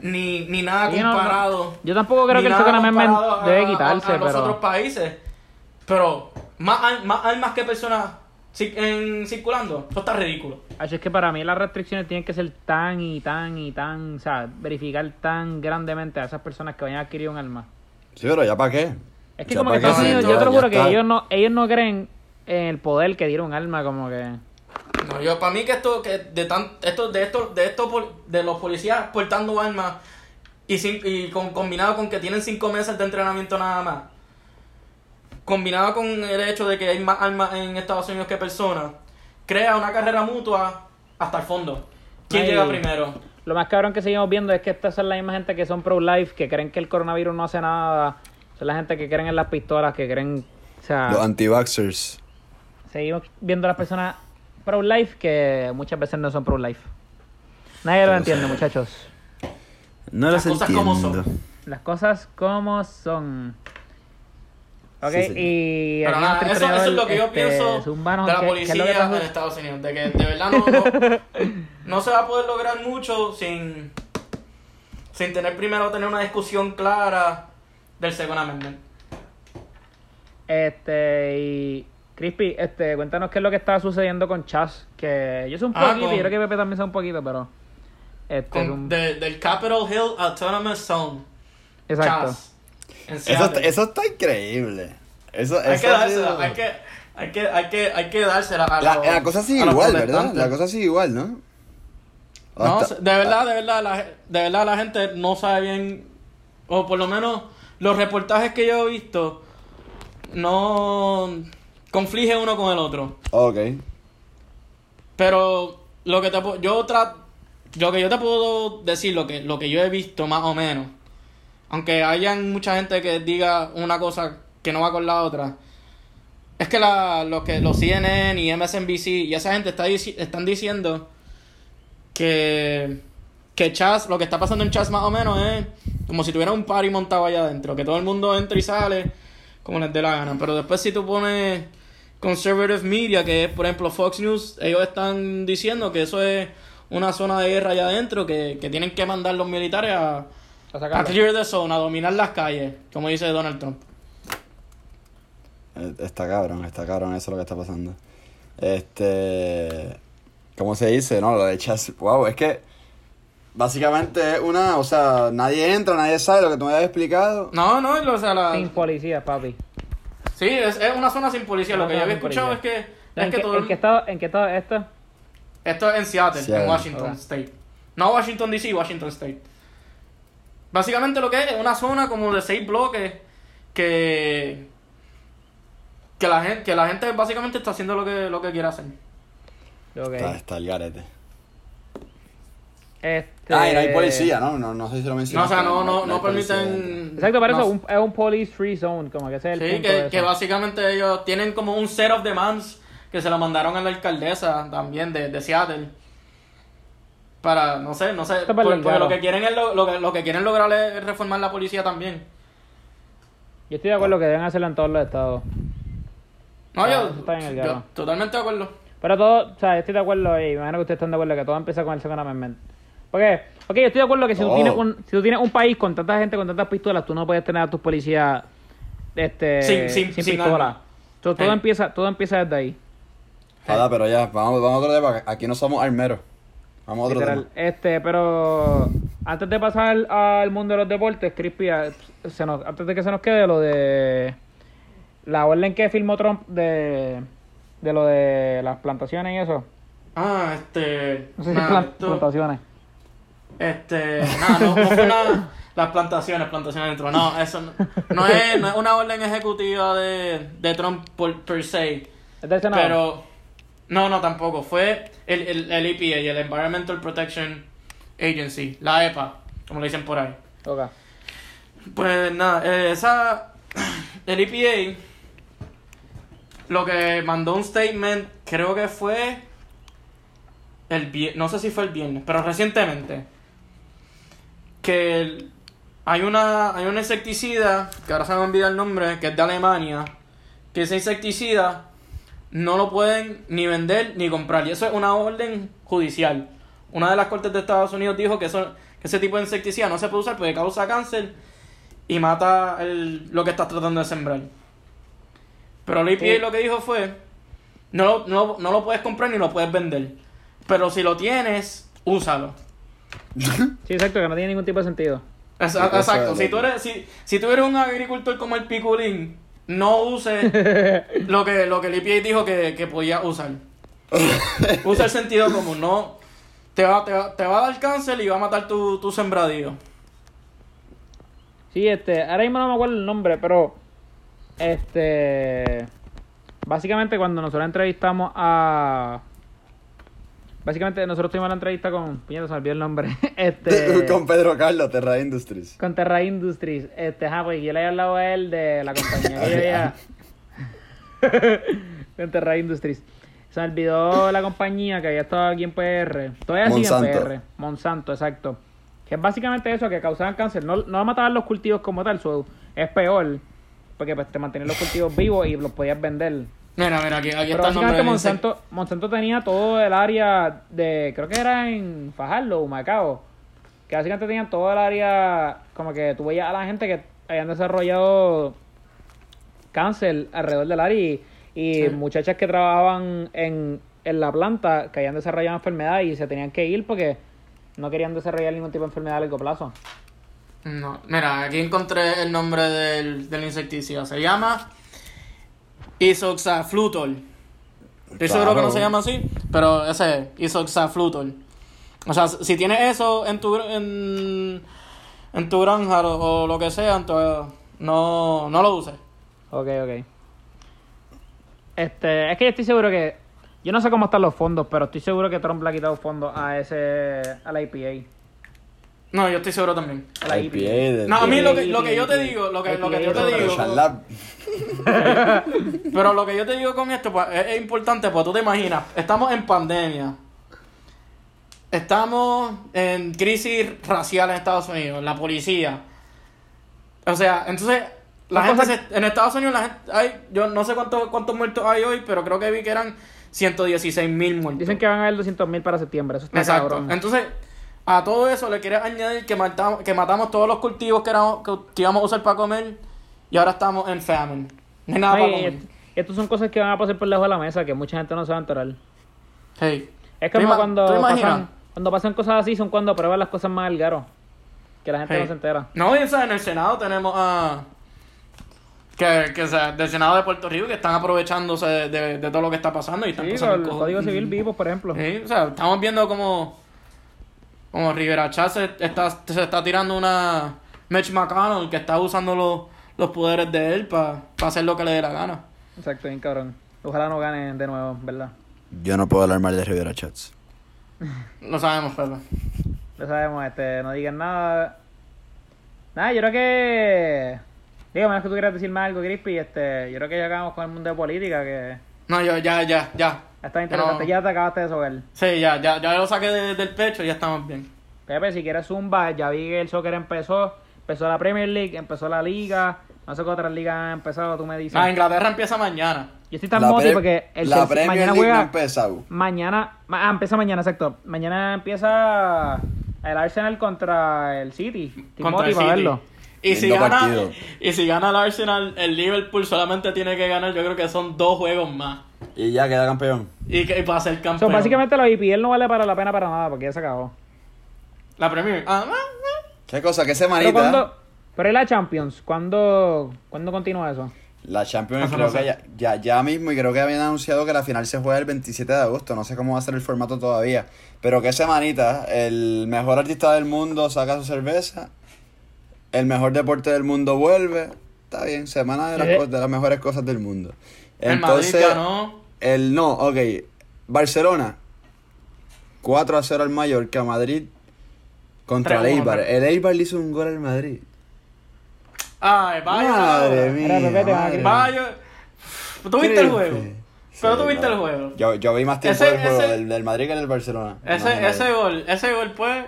ni, ni nada Yo no- comparado. Yo tampoco creo que el Second Amendment comparado a- debe a- quitarse, a, los pero... otros países. Pero más, más armas que personas en, circulando, eso está ridículo. Hacho, es que para mí las restricciones tienen que ser tan y tan y tan, o sea, verificar tan grandemente a esas personas que vayan a adquirir un arma. Sí, pero ya para qué. Es que como en para Estados Unidos, yo te lo juro que ellos no, ellos no creen en el poder que diera un arma, como que... No, yo para mí que esto que de tan esto de esto de esto de los policías portando armas y sin- y con, combinado con que tienen cinco meses de entrenamiento nada más combinado con el hecho de que hay más armas en Estados Unidos que personas crea una carrera mutua hasta el fondo quién Ay. llega primero Lo más cabrón que seguimos viendo es que estas son la misma gente que son pro-life, que creen que el coronavirus no hace nada. Son la gente que creen en las pistolas, que creen... O sea, Los anti-vaxxers. seguimos viendo a las personas pro-life que muchas veces no son pro-life. Nadie lo entiende, muchachos. No Las cosas como son. Las cosas como son. Ok, Sí, y pero nada, eso, eso es lo que yo pienso este, Zumbanos, de la ¿qué- qué es lo que policía en Estados Unidos de que de verdad no, no, no se va a poder lograr mucho sin sin tener primero tener una discusión clara del Second Amendment Este, y Crispy, este, cuéntanos qué es lo que está sucediendo con Chas. Que yo sé un Ah, poquito, con- y creo que Pepe también sabe un poquito, pero. Este, Con- es un- de- del Capitol Hill Autonomous Zone exacto. CHAZ, en Eso, eso está increíble. Eso, hay eso que ha dársela sido- hay que hay que hay que hay que dársela a La, los- la cosa sigue igual, ¿verdad? La cosa sigue igual, ¿no? No, de verdad, de verdad, la, de verdad la gente no sabe bien, o por lo menos los reportajes que yo he visto, no conflige uno con el otro. Ok. Pero lo que te yo tra lo que yo te puedo decir, lo que, lo que yo he visto más o menos, aunque hayan mucha gente que diga una cosa que no va con la otra, es que la, los que los CNN y MSNBC y esa gente está dici- están diciendo que que Chas, lo que está pasando en Chas más o menos es como si tuviera un party montado allá adentro, que todo el mundo entra y sale como les dé la gana. Pero después si tú pones conservative media, que es por ejemplo Fox News, ellos están diciendo que eso es una zona de guerra allá adentro, que, que tienen que mandar los militares a, A clear the zone, a dominar las calles, como dice Donald Trump. Eh, Está cabrón, está cabrón, eso es lo que está pasando. Este. ¿Cómo se dice? No, lo de chas. Wow, es que. Básicamente es una. O sea, nadie entra, nadie sabe lo que tú me habías explicado. No, no, o sea, la- Sin policía, papi. sí, es, es una zona sin policía. Lo que yo había escuchado es que, es ¿En, que qué, todo en el- qué estado, ¿En qué estado es esto? Esto es en Seattle, Seattle. en Washington. State. No Washington DC, Washington State. Básicamente lo que es es una zona como de seis bloques que que la gente que la gente básicamente está haciendo lo que lo que quiere hacer. Está el garete. Este... Ah, y no hay policía, ¿no? No, no sé si lo No, o mencionaste. sea, no, no, no policía permiten. Exacto, para no- eso un- es un police free zone, como que ese es el Sí, punto que, básicamente ellos tienen como un set of demands que se lo mandaron a la alcaldesa también de, de Seattle. Para, no sé, no sé. Por- porque lo que quieren es lo, lo que, lo que quieren lograr es reformar la policía también. Yo estoy de acuerdo que deben hacerlo en todos los estados. No, Ah, yo, eso está en el yo garo. totalmente de acuerdo. Pero todo, o sea, estoy de acuerdo y me imagino que ustedes están de acuerdo que todo empieza con el Second Amendment. Porque, ok, yo estoy de acuerdo que si tú, tienes un, si tú tienes un país con tanta gente con tantas pistolas, tú no puedes tener a tus policías este, Sin- sin- sin pistolas. So, todo, empieza, todo empieza desde ahí. Joda, pero ya, vamos, vamos a otro tema. Aquí no somos armeros. Vamos a otro Literal. tema. Este, pero antes de pasar al mundo de los deportes, Crispy, a- se nos, antes de que se nos quede lo de la orden que firmó Trump de, de lo de las plantaciones y eso. Ah, este. No sé si nada, esto- plantaciones. Este, nada, no, no fue nada. Las plantaciones, plantaciones dentro. No, eso no, no es, no es una orden ejecutiva de, de Trump por, per se. Pero, no, no, tampoco. Fue el, el, el EPA, el Environmental Protection Agency, la EPA, como le dicen por ahí. Pues nada, eh, esa. El EPA lo que mandó un statement, creo que fue. El no sé si fue el viernes, pero recientemente. Que hay una hay una insecticida, que ahora se me olvida el nombre, que es de Alemania. Que ese insecticida no lo pueden ni vender ni comprar. Y eso es una orden judicial. Una de las cortes de Estados Unidos dijo que, eso, que ese tipo de insecticida no se puede usar porque causa cáncer y mata el- lo que estás tratando de sembrar. Pero el EPA lo que dijo fue, no, no, no lo puedes comprar ni lo puedes vender. Pero si lo tienes, úsalo. Sí, exacto, que no tiene ningún tipo de sentido. Exacto, si tú, eres, si, si tú eres un agricultor como el Piculín, no uses lo que, lo que el EPA dijo que, que podía usar. Usa el sentido común, no te va, te, va, te va a dar cáncer y va a matar tu, tu sembradío. Sí, este, ahora mismo no me acuerdo el nombre, pero este básicamente cuando nosotros entrevistamos a básicamente nosotros tuvimos la entrevista con puñeta se me olvidó el nombre este Con Pedro Carlos, Terra Industries. con Terra Industries este ajá pues yo le había hablado a él de la compañía que yo había con Terra Industries. Se me olvidó la compañía que había estado aquí en PR todavía sigue en. PR Monsanto exacto. Que es básicamente eso que causaban cáncer. No, no mataban los cultivos como tal so, es peor porque pues te mantenían los cultivos vivos y los podías vender Mira, mira, aquí, aquí pero está básicamente Monsanto, Monsanto tenía todo el área de, creo que era en Fajardo, Macao, que básicamente tenían todo el área, como que tú veías a la gente que habían desarrollado cáncer alrededor del área y, y Sí. muchachas que trabajaban en, en la planta que habían desarrollado enfermedad y se tenían que ir porque no querían desarrollar ningún tipo de enfermedad a largo plazo. No, mira, aquí encontré el nombre del, del insecticida. Se llama Isoxaflutol. Estoy seguro que no se llama así, pero ese es Isoxaflutol. O sea, si tienes eso en tu en, en tu granja o, o lo que sea, entonces no, no lo uses. Ok, ok. Este, es que yo estoy seguro que. Yo no sé cómo están los fondos, pero estoy seguro que Trump le ha quitado fondos a ese. a la IPA. No, yo estoy seguro también. La IPA No, a mí lo que, lo que yo te digo, lo que, lo que yo te digo, Pero lo que yo te digo con esto pues, es, es importante, pues tú te imaginas, estamos en pandemia. Estamos en crisis racial en Estados Unidos, la policía. O sea, entonces, la gente se- en Estados Unidos, la gente, hay, yo no sé cuántos cuántos muertos hay hoy, pero creo que vi que eran 116 mil muertos. Dicen que van a haber 200 mil para septiembre. Eso está Exacto. cabrón. Entonces, a todo eso le quieres añadir que matamos, que matamos todos los cultivos que, éramos, que, íbamos a usar para comer y ahora estamos en famine. No hay nada Ay, para comer. est- Estas son cosas que van a pasar por lejos de la mesa que mucha gente no se va a enterar. Hey. Es ¿Tú como cuando pasan, cuando pasan cosas así, son cuando prueban las cosas más al garo. Que la gente Hey. no se entera. No, y en el Senado tenemos a. Que, que sea, del Senado de Puerto Rico que están aprovechándose de, de- de todo lo que está pasando y están Sí, pasando el Código Civil vivo, por ejemplo. Sí, o sea, estamos viendo como. Como Rivera se está, se está tirando una. Mitch McConnell que está usando los, los poderes de él para hacer lo que le dé la gana. Exacto, bien cabrón. Ojalá no ganen de nuevo, ¿verdad? Yo no puedo hablar mal de Rivera Chats. No sabemos, Pepe. Lo sabemos, este, no digan nada. Nada, yo creo que. Digo, menos que tú quieras decir más algo, Crispy, este, yo creo que ya acabamos con el mundo de política, que No, yo ya, ya, ya. Está interesante. No. Ya te acabaste de sober. Sí, ya, ya, ya lo saqué de- del pecho y ya estamos bien. Pepe, si quieres zumba, ya vi que el soccer empezó. Empezó la Premier League, empezó la Liga. No sé qué otras ligas han empezado, tú me dices. Ah, Inglaterra empieza mañana. Yo estoy tan moti porque el la Chelsea Premier mañana League no ha juega. empezado. Mañana, ma- ah, empieza mañana, exacto. Mañana empieza el Arsenal contra el City. Estoy Contra el para City. verlo. Y si, gana, y si gana el Arsenal, el Liverpool solamente tiene que ganar, yo creo que son dos juegos más. Y ya queda campeón. Y, que, y para ser So, campeón. básicamente la IPL no vale para la pena para nada porque ya se acabó. La Premier. Ah, ah, ah. ¿Qué cosa? ¿Qué Pero semanita? cuando, pero ¿y la Champions? ¿Cuándo, ¿cuándo continúa eso? La Champions creo no sé. que ya, ya, ya mismo y creo que habían anunciado que la final se juega el 27 de agosto. No sé cómo va a ser el formato todavía. Pero qué semanita. El mejor artista del mundo saca su cerveza. El mejor deporte del mundo vuelve. Está bien, semana de las, Eh. de las mejores cosas del mundo. El Madrid Entonces, ganó. el no, ok. Barcelona 4 a 0 al Mallorca, Madrid contra el 3-1, Eibar. ¿no? El Eibar le hizo un gol al Madrid. Ay, vaya. Madre mía. Madre. Vaya. ¿Tú viste el juego? Pero Sí, tú viste claro. el juego. Yo, yo vi más tiempo Ese- del juego ese- del, del Madrid que del Barcelona. Ese, Imagínate. ese gol, ese gol pues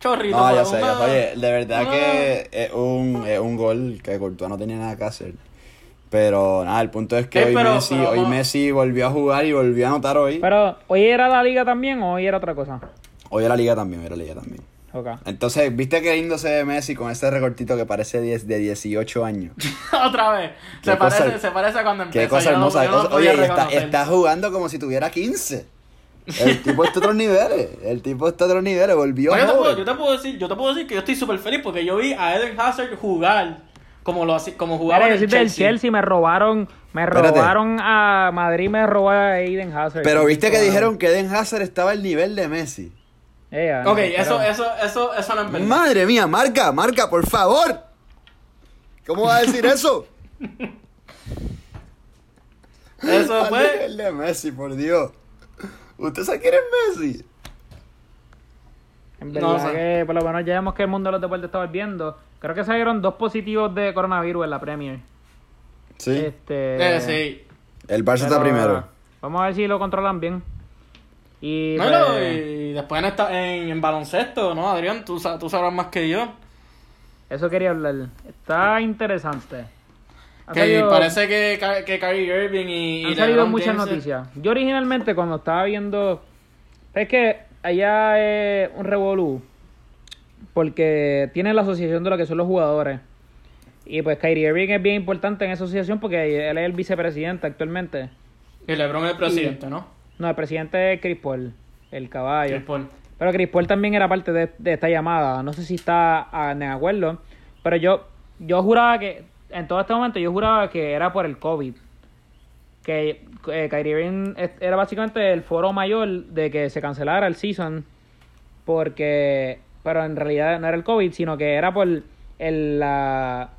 chorrito. No, ya sé, ya una- sé. Oye, de verdad una- que es un, es un gol que Courtois no tenía nada que hacer. Pero nada, el punto es que Eh, hoy, pero- Messi, pero hoy vamos- Messi volvió a jugar y volvió a anotar hoy. Pero, ¿hoy era la liga también o hoy era otra cosa? Hoy era Liga también, hoy era Liga también. Ok. Entonces, ¿viste qué lindo se ve Messi con ese recortito que parece 10 de 18 años? Otra vez. Se parece, se parece a cuando empezó. Qué cosa no- hermosa. no lo Oye, está, está jugando como si tuviera 15. El tipo está a otros niveles. El tipo está a otros niveles. Volvió Oye, yo, te joven. puedo, yo te puedo decir, yo te puedo decir que yo estoy súper feliz porque yo vi a Eden Hazard jugar como lo como jugaba Mira, en yo el soy del Chelsea. Me robaron, me Espérate. robaron a Madrid, me robó a Aiden Hazard. Pero viste que dijeron que Eden Hazard estaba al nivel de Messi. Eh, ya, Ok, no, eso, eso, eso, eso no es verdad. Madre mía, marca, marca, por favor. ¿Cómo va a decir eso? Eso Al fue. nivel de Messi, por Dios. ¿Usted sabe quién es Messi? En No verdad sé. que por lo menos ya vemos que el mundo de los deportes está volviendo. Creo que salieron dos positivos de coronavirus en la Premier. Sí. Este, Eh, sí. El Barça está primero. Vamos a ver si lo controlan bien. Y, No, pues, no, y después en, esta, en, en baloncesto, ¿no, Adrián? Tú, tú sabrás más que yo. eso quería hablar. Está interesante. Ha Que salido- parece que, que Kyrie Irving y, y Han salido muchas James- noticias. Yo originalmente cuando estaba viendo... Es que allá es un revolú. Porque tiene la asociación de lo que son los jugadores. Y pues Kyrie Irving es bien importante en esa asociación porque él es el vicepresidente actualmente. Y LeBron es el presidente, ¿no? No, el presidente es Chris Paul, el caballo. Chris Paul. Pero Chris Paul también era parte de, de esta llamada. No sé si está ah, en acuerdo. Pero yo, yo juraba que, en todo este momento, yo juraba que era por el COVID. Que eh, Kyrie Irving era básicamente el foro mayor de que se cancelara el season. Porque, pero en realidad no era el COVID, sino que era por el, la,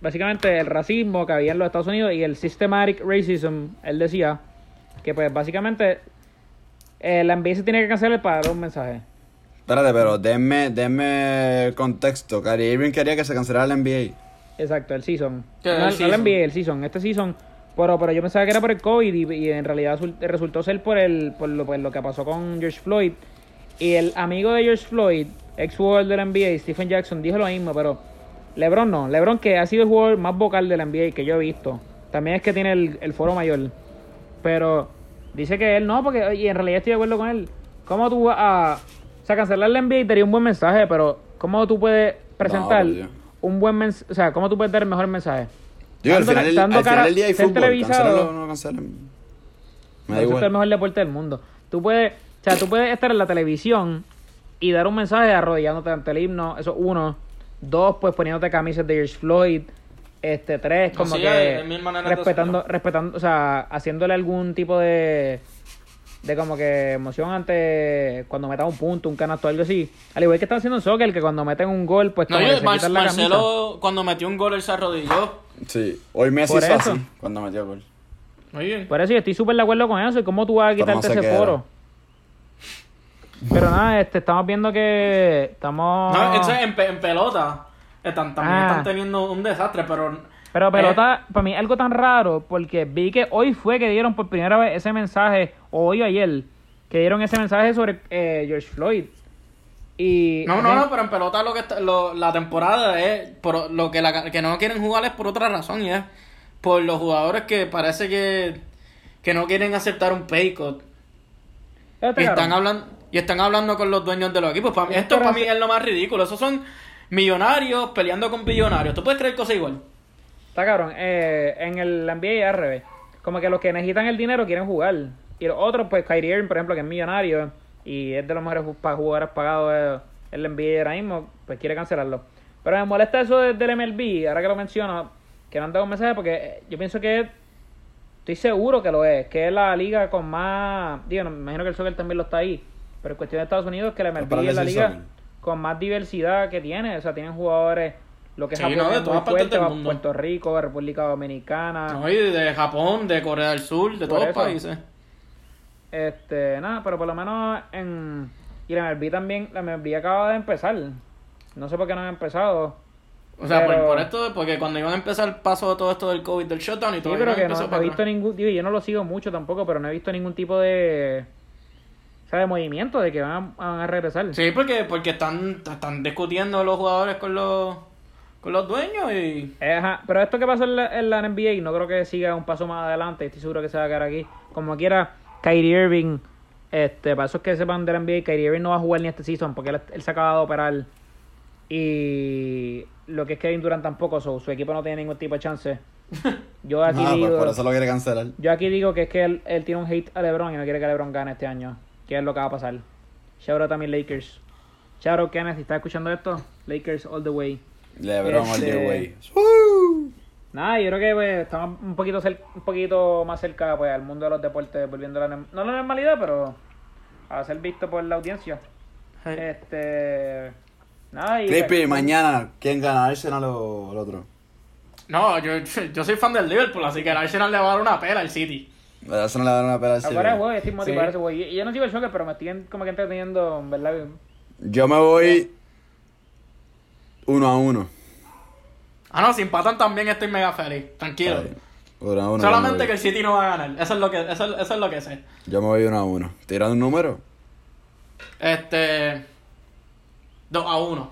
básicamente el racismo que había en los Estados Unidos y el systematic racism, él decía, que pues básicamente eh, la NBA se tiene que cancelar para dar un mensaje. Espérate, pero denme, denme contexto. Kyrie Irving quería que se cancelara la NBA. Exacto, el season. ¿Qué, no, el no la? NBA, el season. Este season. Pero, pero yo pensaba que era por el COVID y, y en realidad sul- resultó ser por el por lo, por lo que pasó con George Floyd. Y el amigo de George Floyd, ex jugador de la NBA, Stephen Jackson, dijo lo mismo, pero LeBron no. LeBron que ha sido el jugador más vocal de la NBA que yo he visto. También es que tiene el, el foro mayor. Pero dice que él no, porque y en realidad estoy de acuerdo con él. ¿Cómo tú vas a... O sea, cancelar la NBA daría un buen mensaje, pero ¿cómo tú puedes presentar un buen mensaje? O sea, ¿cómo tú puedes dar el mejor mensaje? Digo, al final, dando al final del día hay fútbol. televisado. No cancelen. Me da Eso es el igual. mejor deporte del mundo. Tú puedes, o sea, tú puedes estar en la televisión y dar un mensaje arrodillándote ante el himno, eso uno. Dos, pues poniéndote camisas de George Floyd. Este, tres, como Sí, que mil de respetando, respetando, o sea, haciéndole algún tipo de de como que emoción ante cuando metan un punto, un canasto, algo así. Al igual que están haciendo en soccer, que cuando meten un gol, pues No, como yo, que se Mar- quitan la camisa. Marcelo, cuando metió un gol, él se arrodilló. Sí, hoy Messi Por hizo eso. así cuando metió gol. Muy bien. Por eso yo estoy súper de acuerdo con eso. ¿Y cómo tú vas a no quitarte se ese queda. foro? Pero nada, este, estamos viendo que estamos... No, en, pe- en pelota están, también Ah. están teniendo un desastre, pero Pero Eh. pelota, para mí es algo tan raro, porque vi que hoy fue que dieron por primera vez ese mensaje, o hoy o ayer, que dieron ese mensaje sobre eh, George Floyd. Y No, no, no, pero en pelota lo que está- lo- la temporada es por lo que la, que no quieren jugar es por otra razón y es por los jugadores que parece que, que no quieren aceptar un pay cut Este y están hablando y están hablando con los dueños de los equipos. Para mí, esto para mí es lo más ridículo. Esos son millonarios peleando con billonarios. ¿Tú puedes creer cosas igual? Está cabrón, eh, en el NBA y al revés. Como que los que necesitan el dinero quieren jugar. Y los otros, pues Kyrie Irving, por ejemplo, que es millonario y es de los mejores jugadores pagados eh, el NBA ahora mismo, pues quiere cancelarlo. Pero me molesta eso de- del MLB, ahora que lo menciono, que no han dado un mensaje, porque eh, yo pienso que estoy seguro que lo es, que es la liga con más. Digo, me imagino que el soccer también lo está ahí. Pero en cuestión de Estados Unidos, que la MLB es la liga con más diversidad que tiene. O sea, tienen jugadores, lo que es Sí, Japón no, de es muy todas partes fuerte, del mundo. Puerto Rico, República Dominicana. No, y de Japón, de Corea del Sur, de todos los países. Este, nada, pero por lo menos en. Y la MLB también, la MLB acaba de empezar. No sé por qué no han empezado. O sea, por- Pero- por, esto, porque cuando iban a empezar el paso de todo esto del COVID, del shutdown y Sí, todo, pero iban a que no, no he visto ningún. Digo, yo no lo sigo mucho tampoco, pero no he visto ningún tipo de. De movimiento de que van a, van a regresar. Sí, porque, porque están, están discutiendo los jugadores con los, con los dueños y... Ajá, pero esto que pasó en la, en la NBA no creo que siga un paso más adelante. Estoy seguro que se va a quedar aquí. Como quiera, Kyrie Irving, este, para esos que sepan de la NBA, Kyrie Irving no va a jugar ni este season porque él, él se acaba de operar. Y lo que es Kevin Durant tampoco, so, su equipo no tiene ningún tipo de chance. Yo aquí Ah, pues digo, por eso lo quiere cancelar. yo aquí digo que es que él, él tiene un hate a LeBron y no quiere que LeBron gane este año. Que es lo que va a pasar. Shout out a mis Lakers. Shout out Kenneth, si estás escuchando esto, Lakers all the way. LeBron all the Este- way. Nada, yo creo que pues, estamos un poquito cer- un poquito más cerca pues al mundo de los deportes, volviendo a la no a la normalidad, pero a ser visto por la audiencia. Este nada y Crispy, pues, mañana, ¿quién gana? ¿Arsenal o el otro? No, yo, yo soy fan del Liverpool, así que el Arsenal le va a dar una pela al City. El Arsenal le va a dar una pela Ahora juego, estoy motivado Sí. a ese juego. Y, y yo no sigo el soccer, pero me estoy como que entreteniendo, en ¿verdad? Yo me voy uno a uno. Ah, no, si empatan también estoy mega feliz, tranquilo. Uno a uno. Solamente me que el City no va a ganar, eso es lo que, eso, eso es lo que sé. Yo me voy uno a uno. ¿Tira un número? Este... 2 a 1.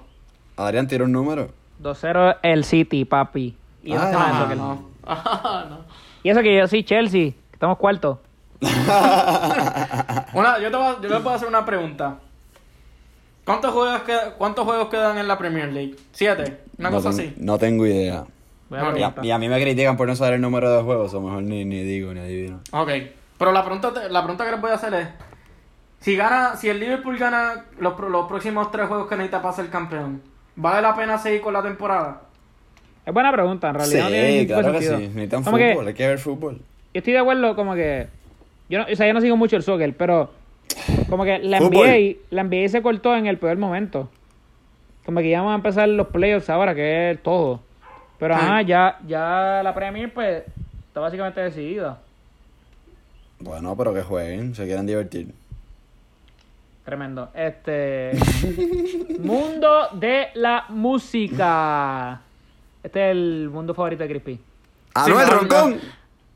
Adrián, tira un número. 2-0 el City, papi. Y, yo no sé Ah. soccer. no. Ah, no. y eso que yo soy Chelsea, estamos cuartos. Una, yo, te voy a- yo le puedo hacer una pregunta. ¿Cuántos juegos, queda- ¿Cuántos juegos quedan en la Premier League? ¿Siete? Una no cosa ten- así. No tengo idea. Y a, y a mí me critican por no saber el número de juegos, o mejor ni, ni digo ni adivino. Ok. Pero la pregunta, te- la pregunta que les voy a hacer es: si gana, si el Liverpool gana los, pro- los próximos tres juegos que necesita para ser campeón, ¿vale la pena seguir con la temporada? Es buena pregunta, en realidad. Sí, claro que sí. Necesitan que- fútbol, hay que ver fútbol. Yo estoy de acuerdo como que yo no, o sea, yo no sigo mucho el soccer, pero como que la. NBA, la NBA se cortó en el peor momento. Como que ya vamos a empezar los playoffs ahora, que es todo. Pero Sí. ajá, ya, ya la Premier pues está básicamente decidida. Bueno, pero que jueguen, se quieren divertir. Tremendo. Este mundo de la música. Este es el mundo favorito de Crispy. ¡Anuel Sí, no, Roncón!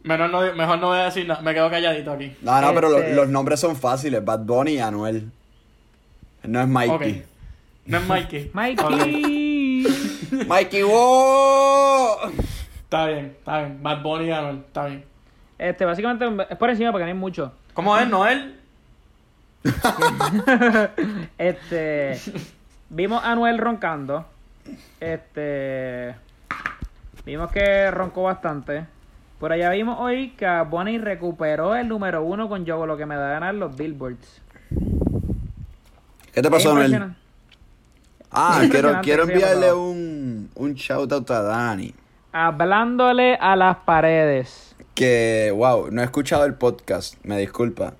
Mejor no, mejor no voy a decir nada, me quedo calladito aquí. No, no, pero lo- Este- los nombres son fáciles. Bad Bunny y Anuel. No es Mikey. No es Mikey. Mikey. Mikey, wow. Está bien, está bien. Bad Bunny y Anuel, está bien. Este, básicamente es por encima porque no hay mucho. ¿Cómo es, Noel? Este, vimos a Anuel roncando. Este, vimos que roncó bastante. Por allá vimos hoy que Bonnie recuperó el número uno con Yo lo que me da ganar los Billboards. ¿Qué te pasó, impresionante. Ah, quiero, quiero enviarle un, un shout out a Dani. Hablándole a las paredes. Que, wow, no he escuchado el podcast, me disculpa.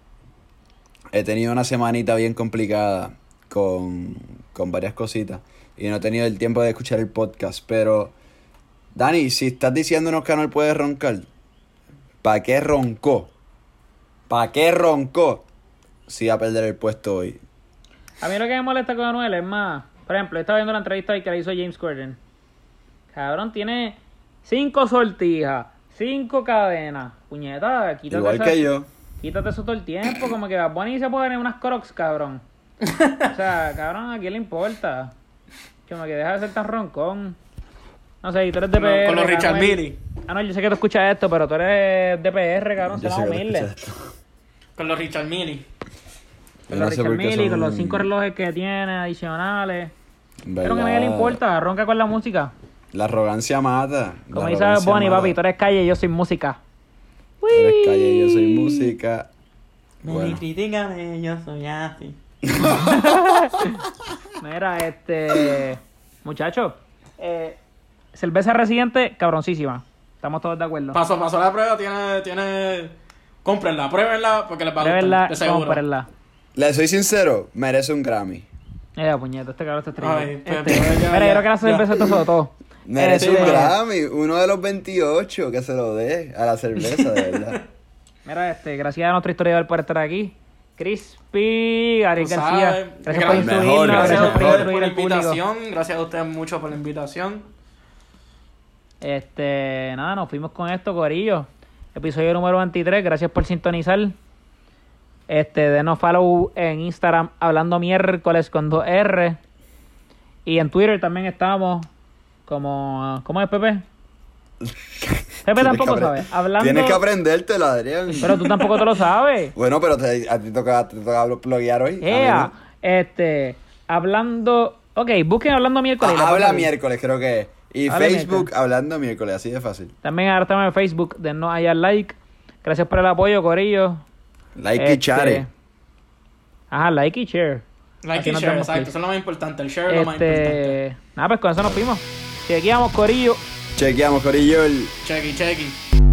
He tenido una semanita bien complicada con, con varias cositas y no he tenido el tiempo de escuchar el podcast. Pero, Dani, si estás diciéndonos que Anuel puede roncar, ¿Para qué roncó? ¿Para qué roncó? Si va a perder el puesto hoy. A mí lo que me molesta con Anuel es más. Por ejemplo, estaba viendo la entrevista que le hizo James Corden. Cabrón, tiene cinco sortijas, cinco cadenas. Puñeta, quítate Igual que yo. Quítate eso todo el tiempo, como que Bad Bunny se puede poner unas crocs, cabrón. O sea, cabrón, ¿a quién le importa? Como que deja de ser tan roncón. No sé, y tú eres de Con los- PR. con los Richard. Mille. Ah, no, yo sé que tú escuchas esto, pero tú eres de PR, cabrón, Yo será sé que lo humilde. Con los Richard Mille. Con los Richard y con los cinco relojes que tiene adicionales. Pero que a nadie le importa, ronca con la música. La arrogancia mata. Como dice Bonnie, papi, tú eres calle y yo soy música. Tú eres calle y yo soy música. Bueno, critican, yo soy así. Mira, este. Muchacho, eh, cerveza residente, cabroncísima. Estamos todos de acuerdo. Paso, paso la prueba, tiene, tiene... Cómprenla, pruébenla, porque les va a gustar, Pruébenla, de seguro. cómprenla. le soy sincero, merece un Grammy. Eh, puñeta, este cabrón está triste. Este, pues, mira, yo creo que la cerveza está todo. Merece Este, un Grammy, uno de los 28 que se lo dé a la cerveza, de verdad. Mira, este, gracias a nuestro historiador por estar aquí. Crispy, Tú García. sabes. Gracias por Mejor, Gracias gracias por la invitación. Gracias a ustedes mucho por la invitación. Este, nada, nos fuimos con esto, Corillo. Episodio número 23, gracias por sintonizar. Este, denos follow en Instagram, hablando miércoles con 2R. Y en Twitter también estamos como. ¿Cómo es, Pepe? Pepe tampoco sabe. Hablando. Tienes que aprendértelo, Adrián. Pero tú tampoco te lo sabes. Bueno, pero te- a ti toca, te toca bloguear hoy. Ea, no. este, hablando. Ok, busquen hablando miércoles. Ah, habla miércoles, creo que. Y Facebook hablando miércoles, así de fácil. También ahora estamos en Facebook, denos allá like. Gracias por el apoyo, Corillo. Like y Este, chare. Ajá, like y share. Like Así y share, exacto. click. Eso es lo más importante. El share es lo más importante. Este, nada, pues con eso nos fuimos. Chequeamos, Corillo. Chequeamos, Corillo. el- Checky, checky.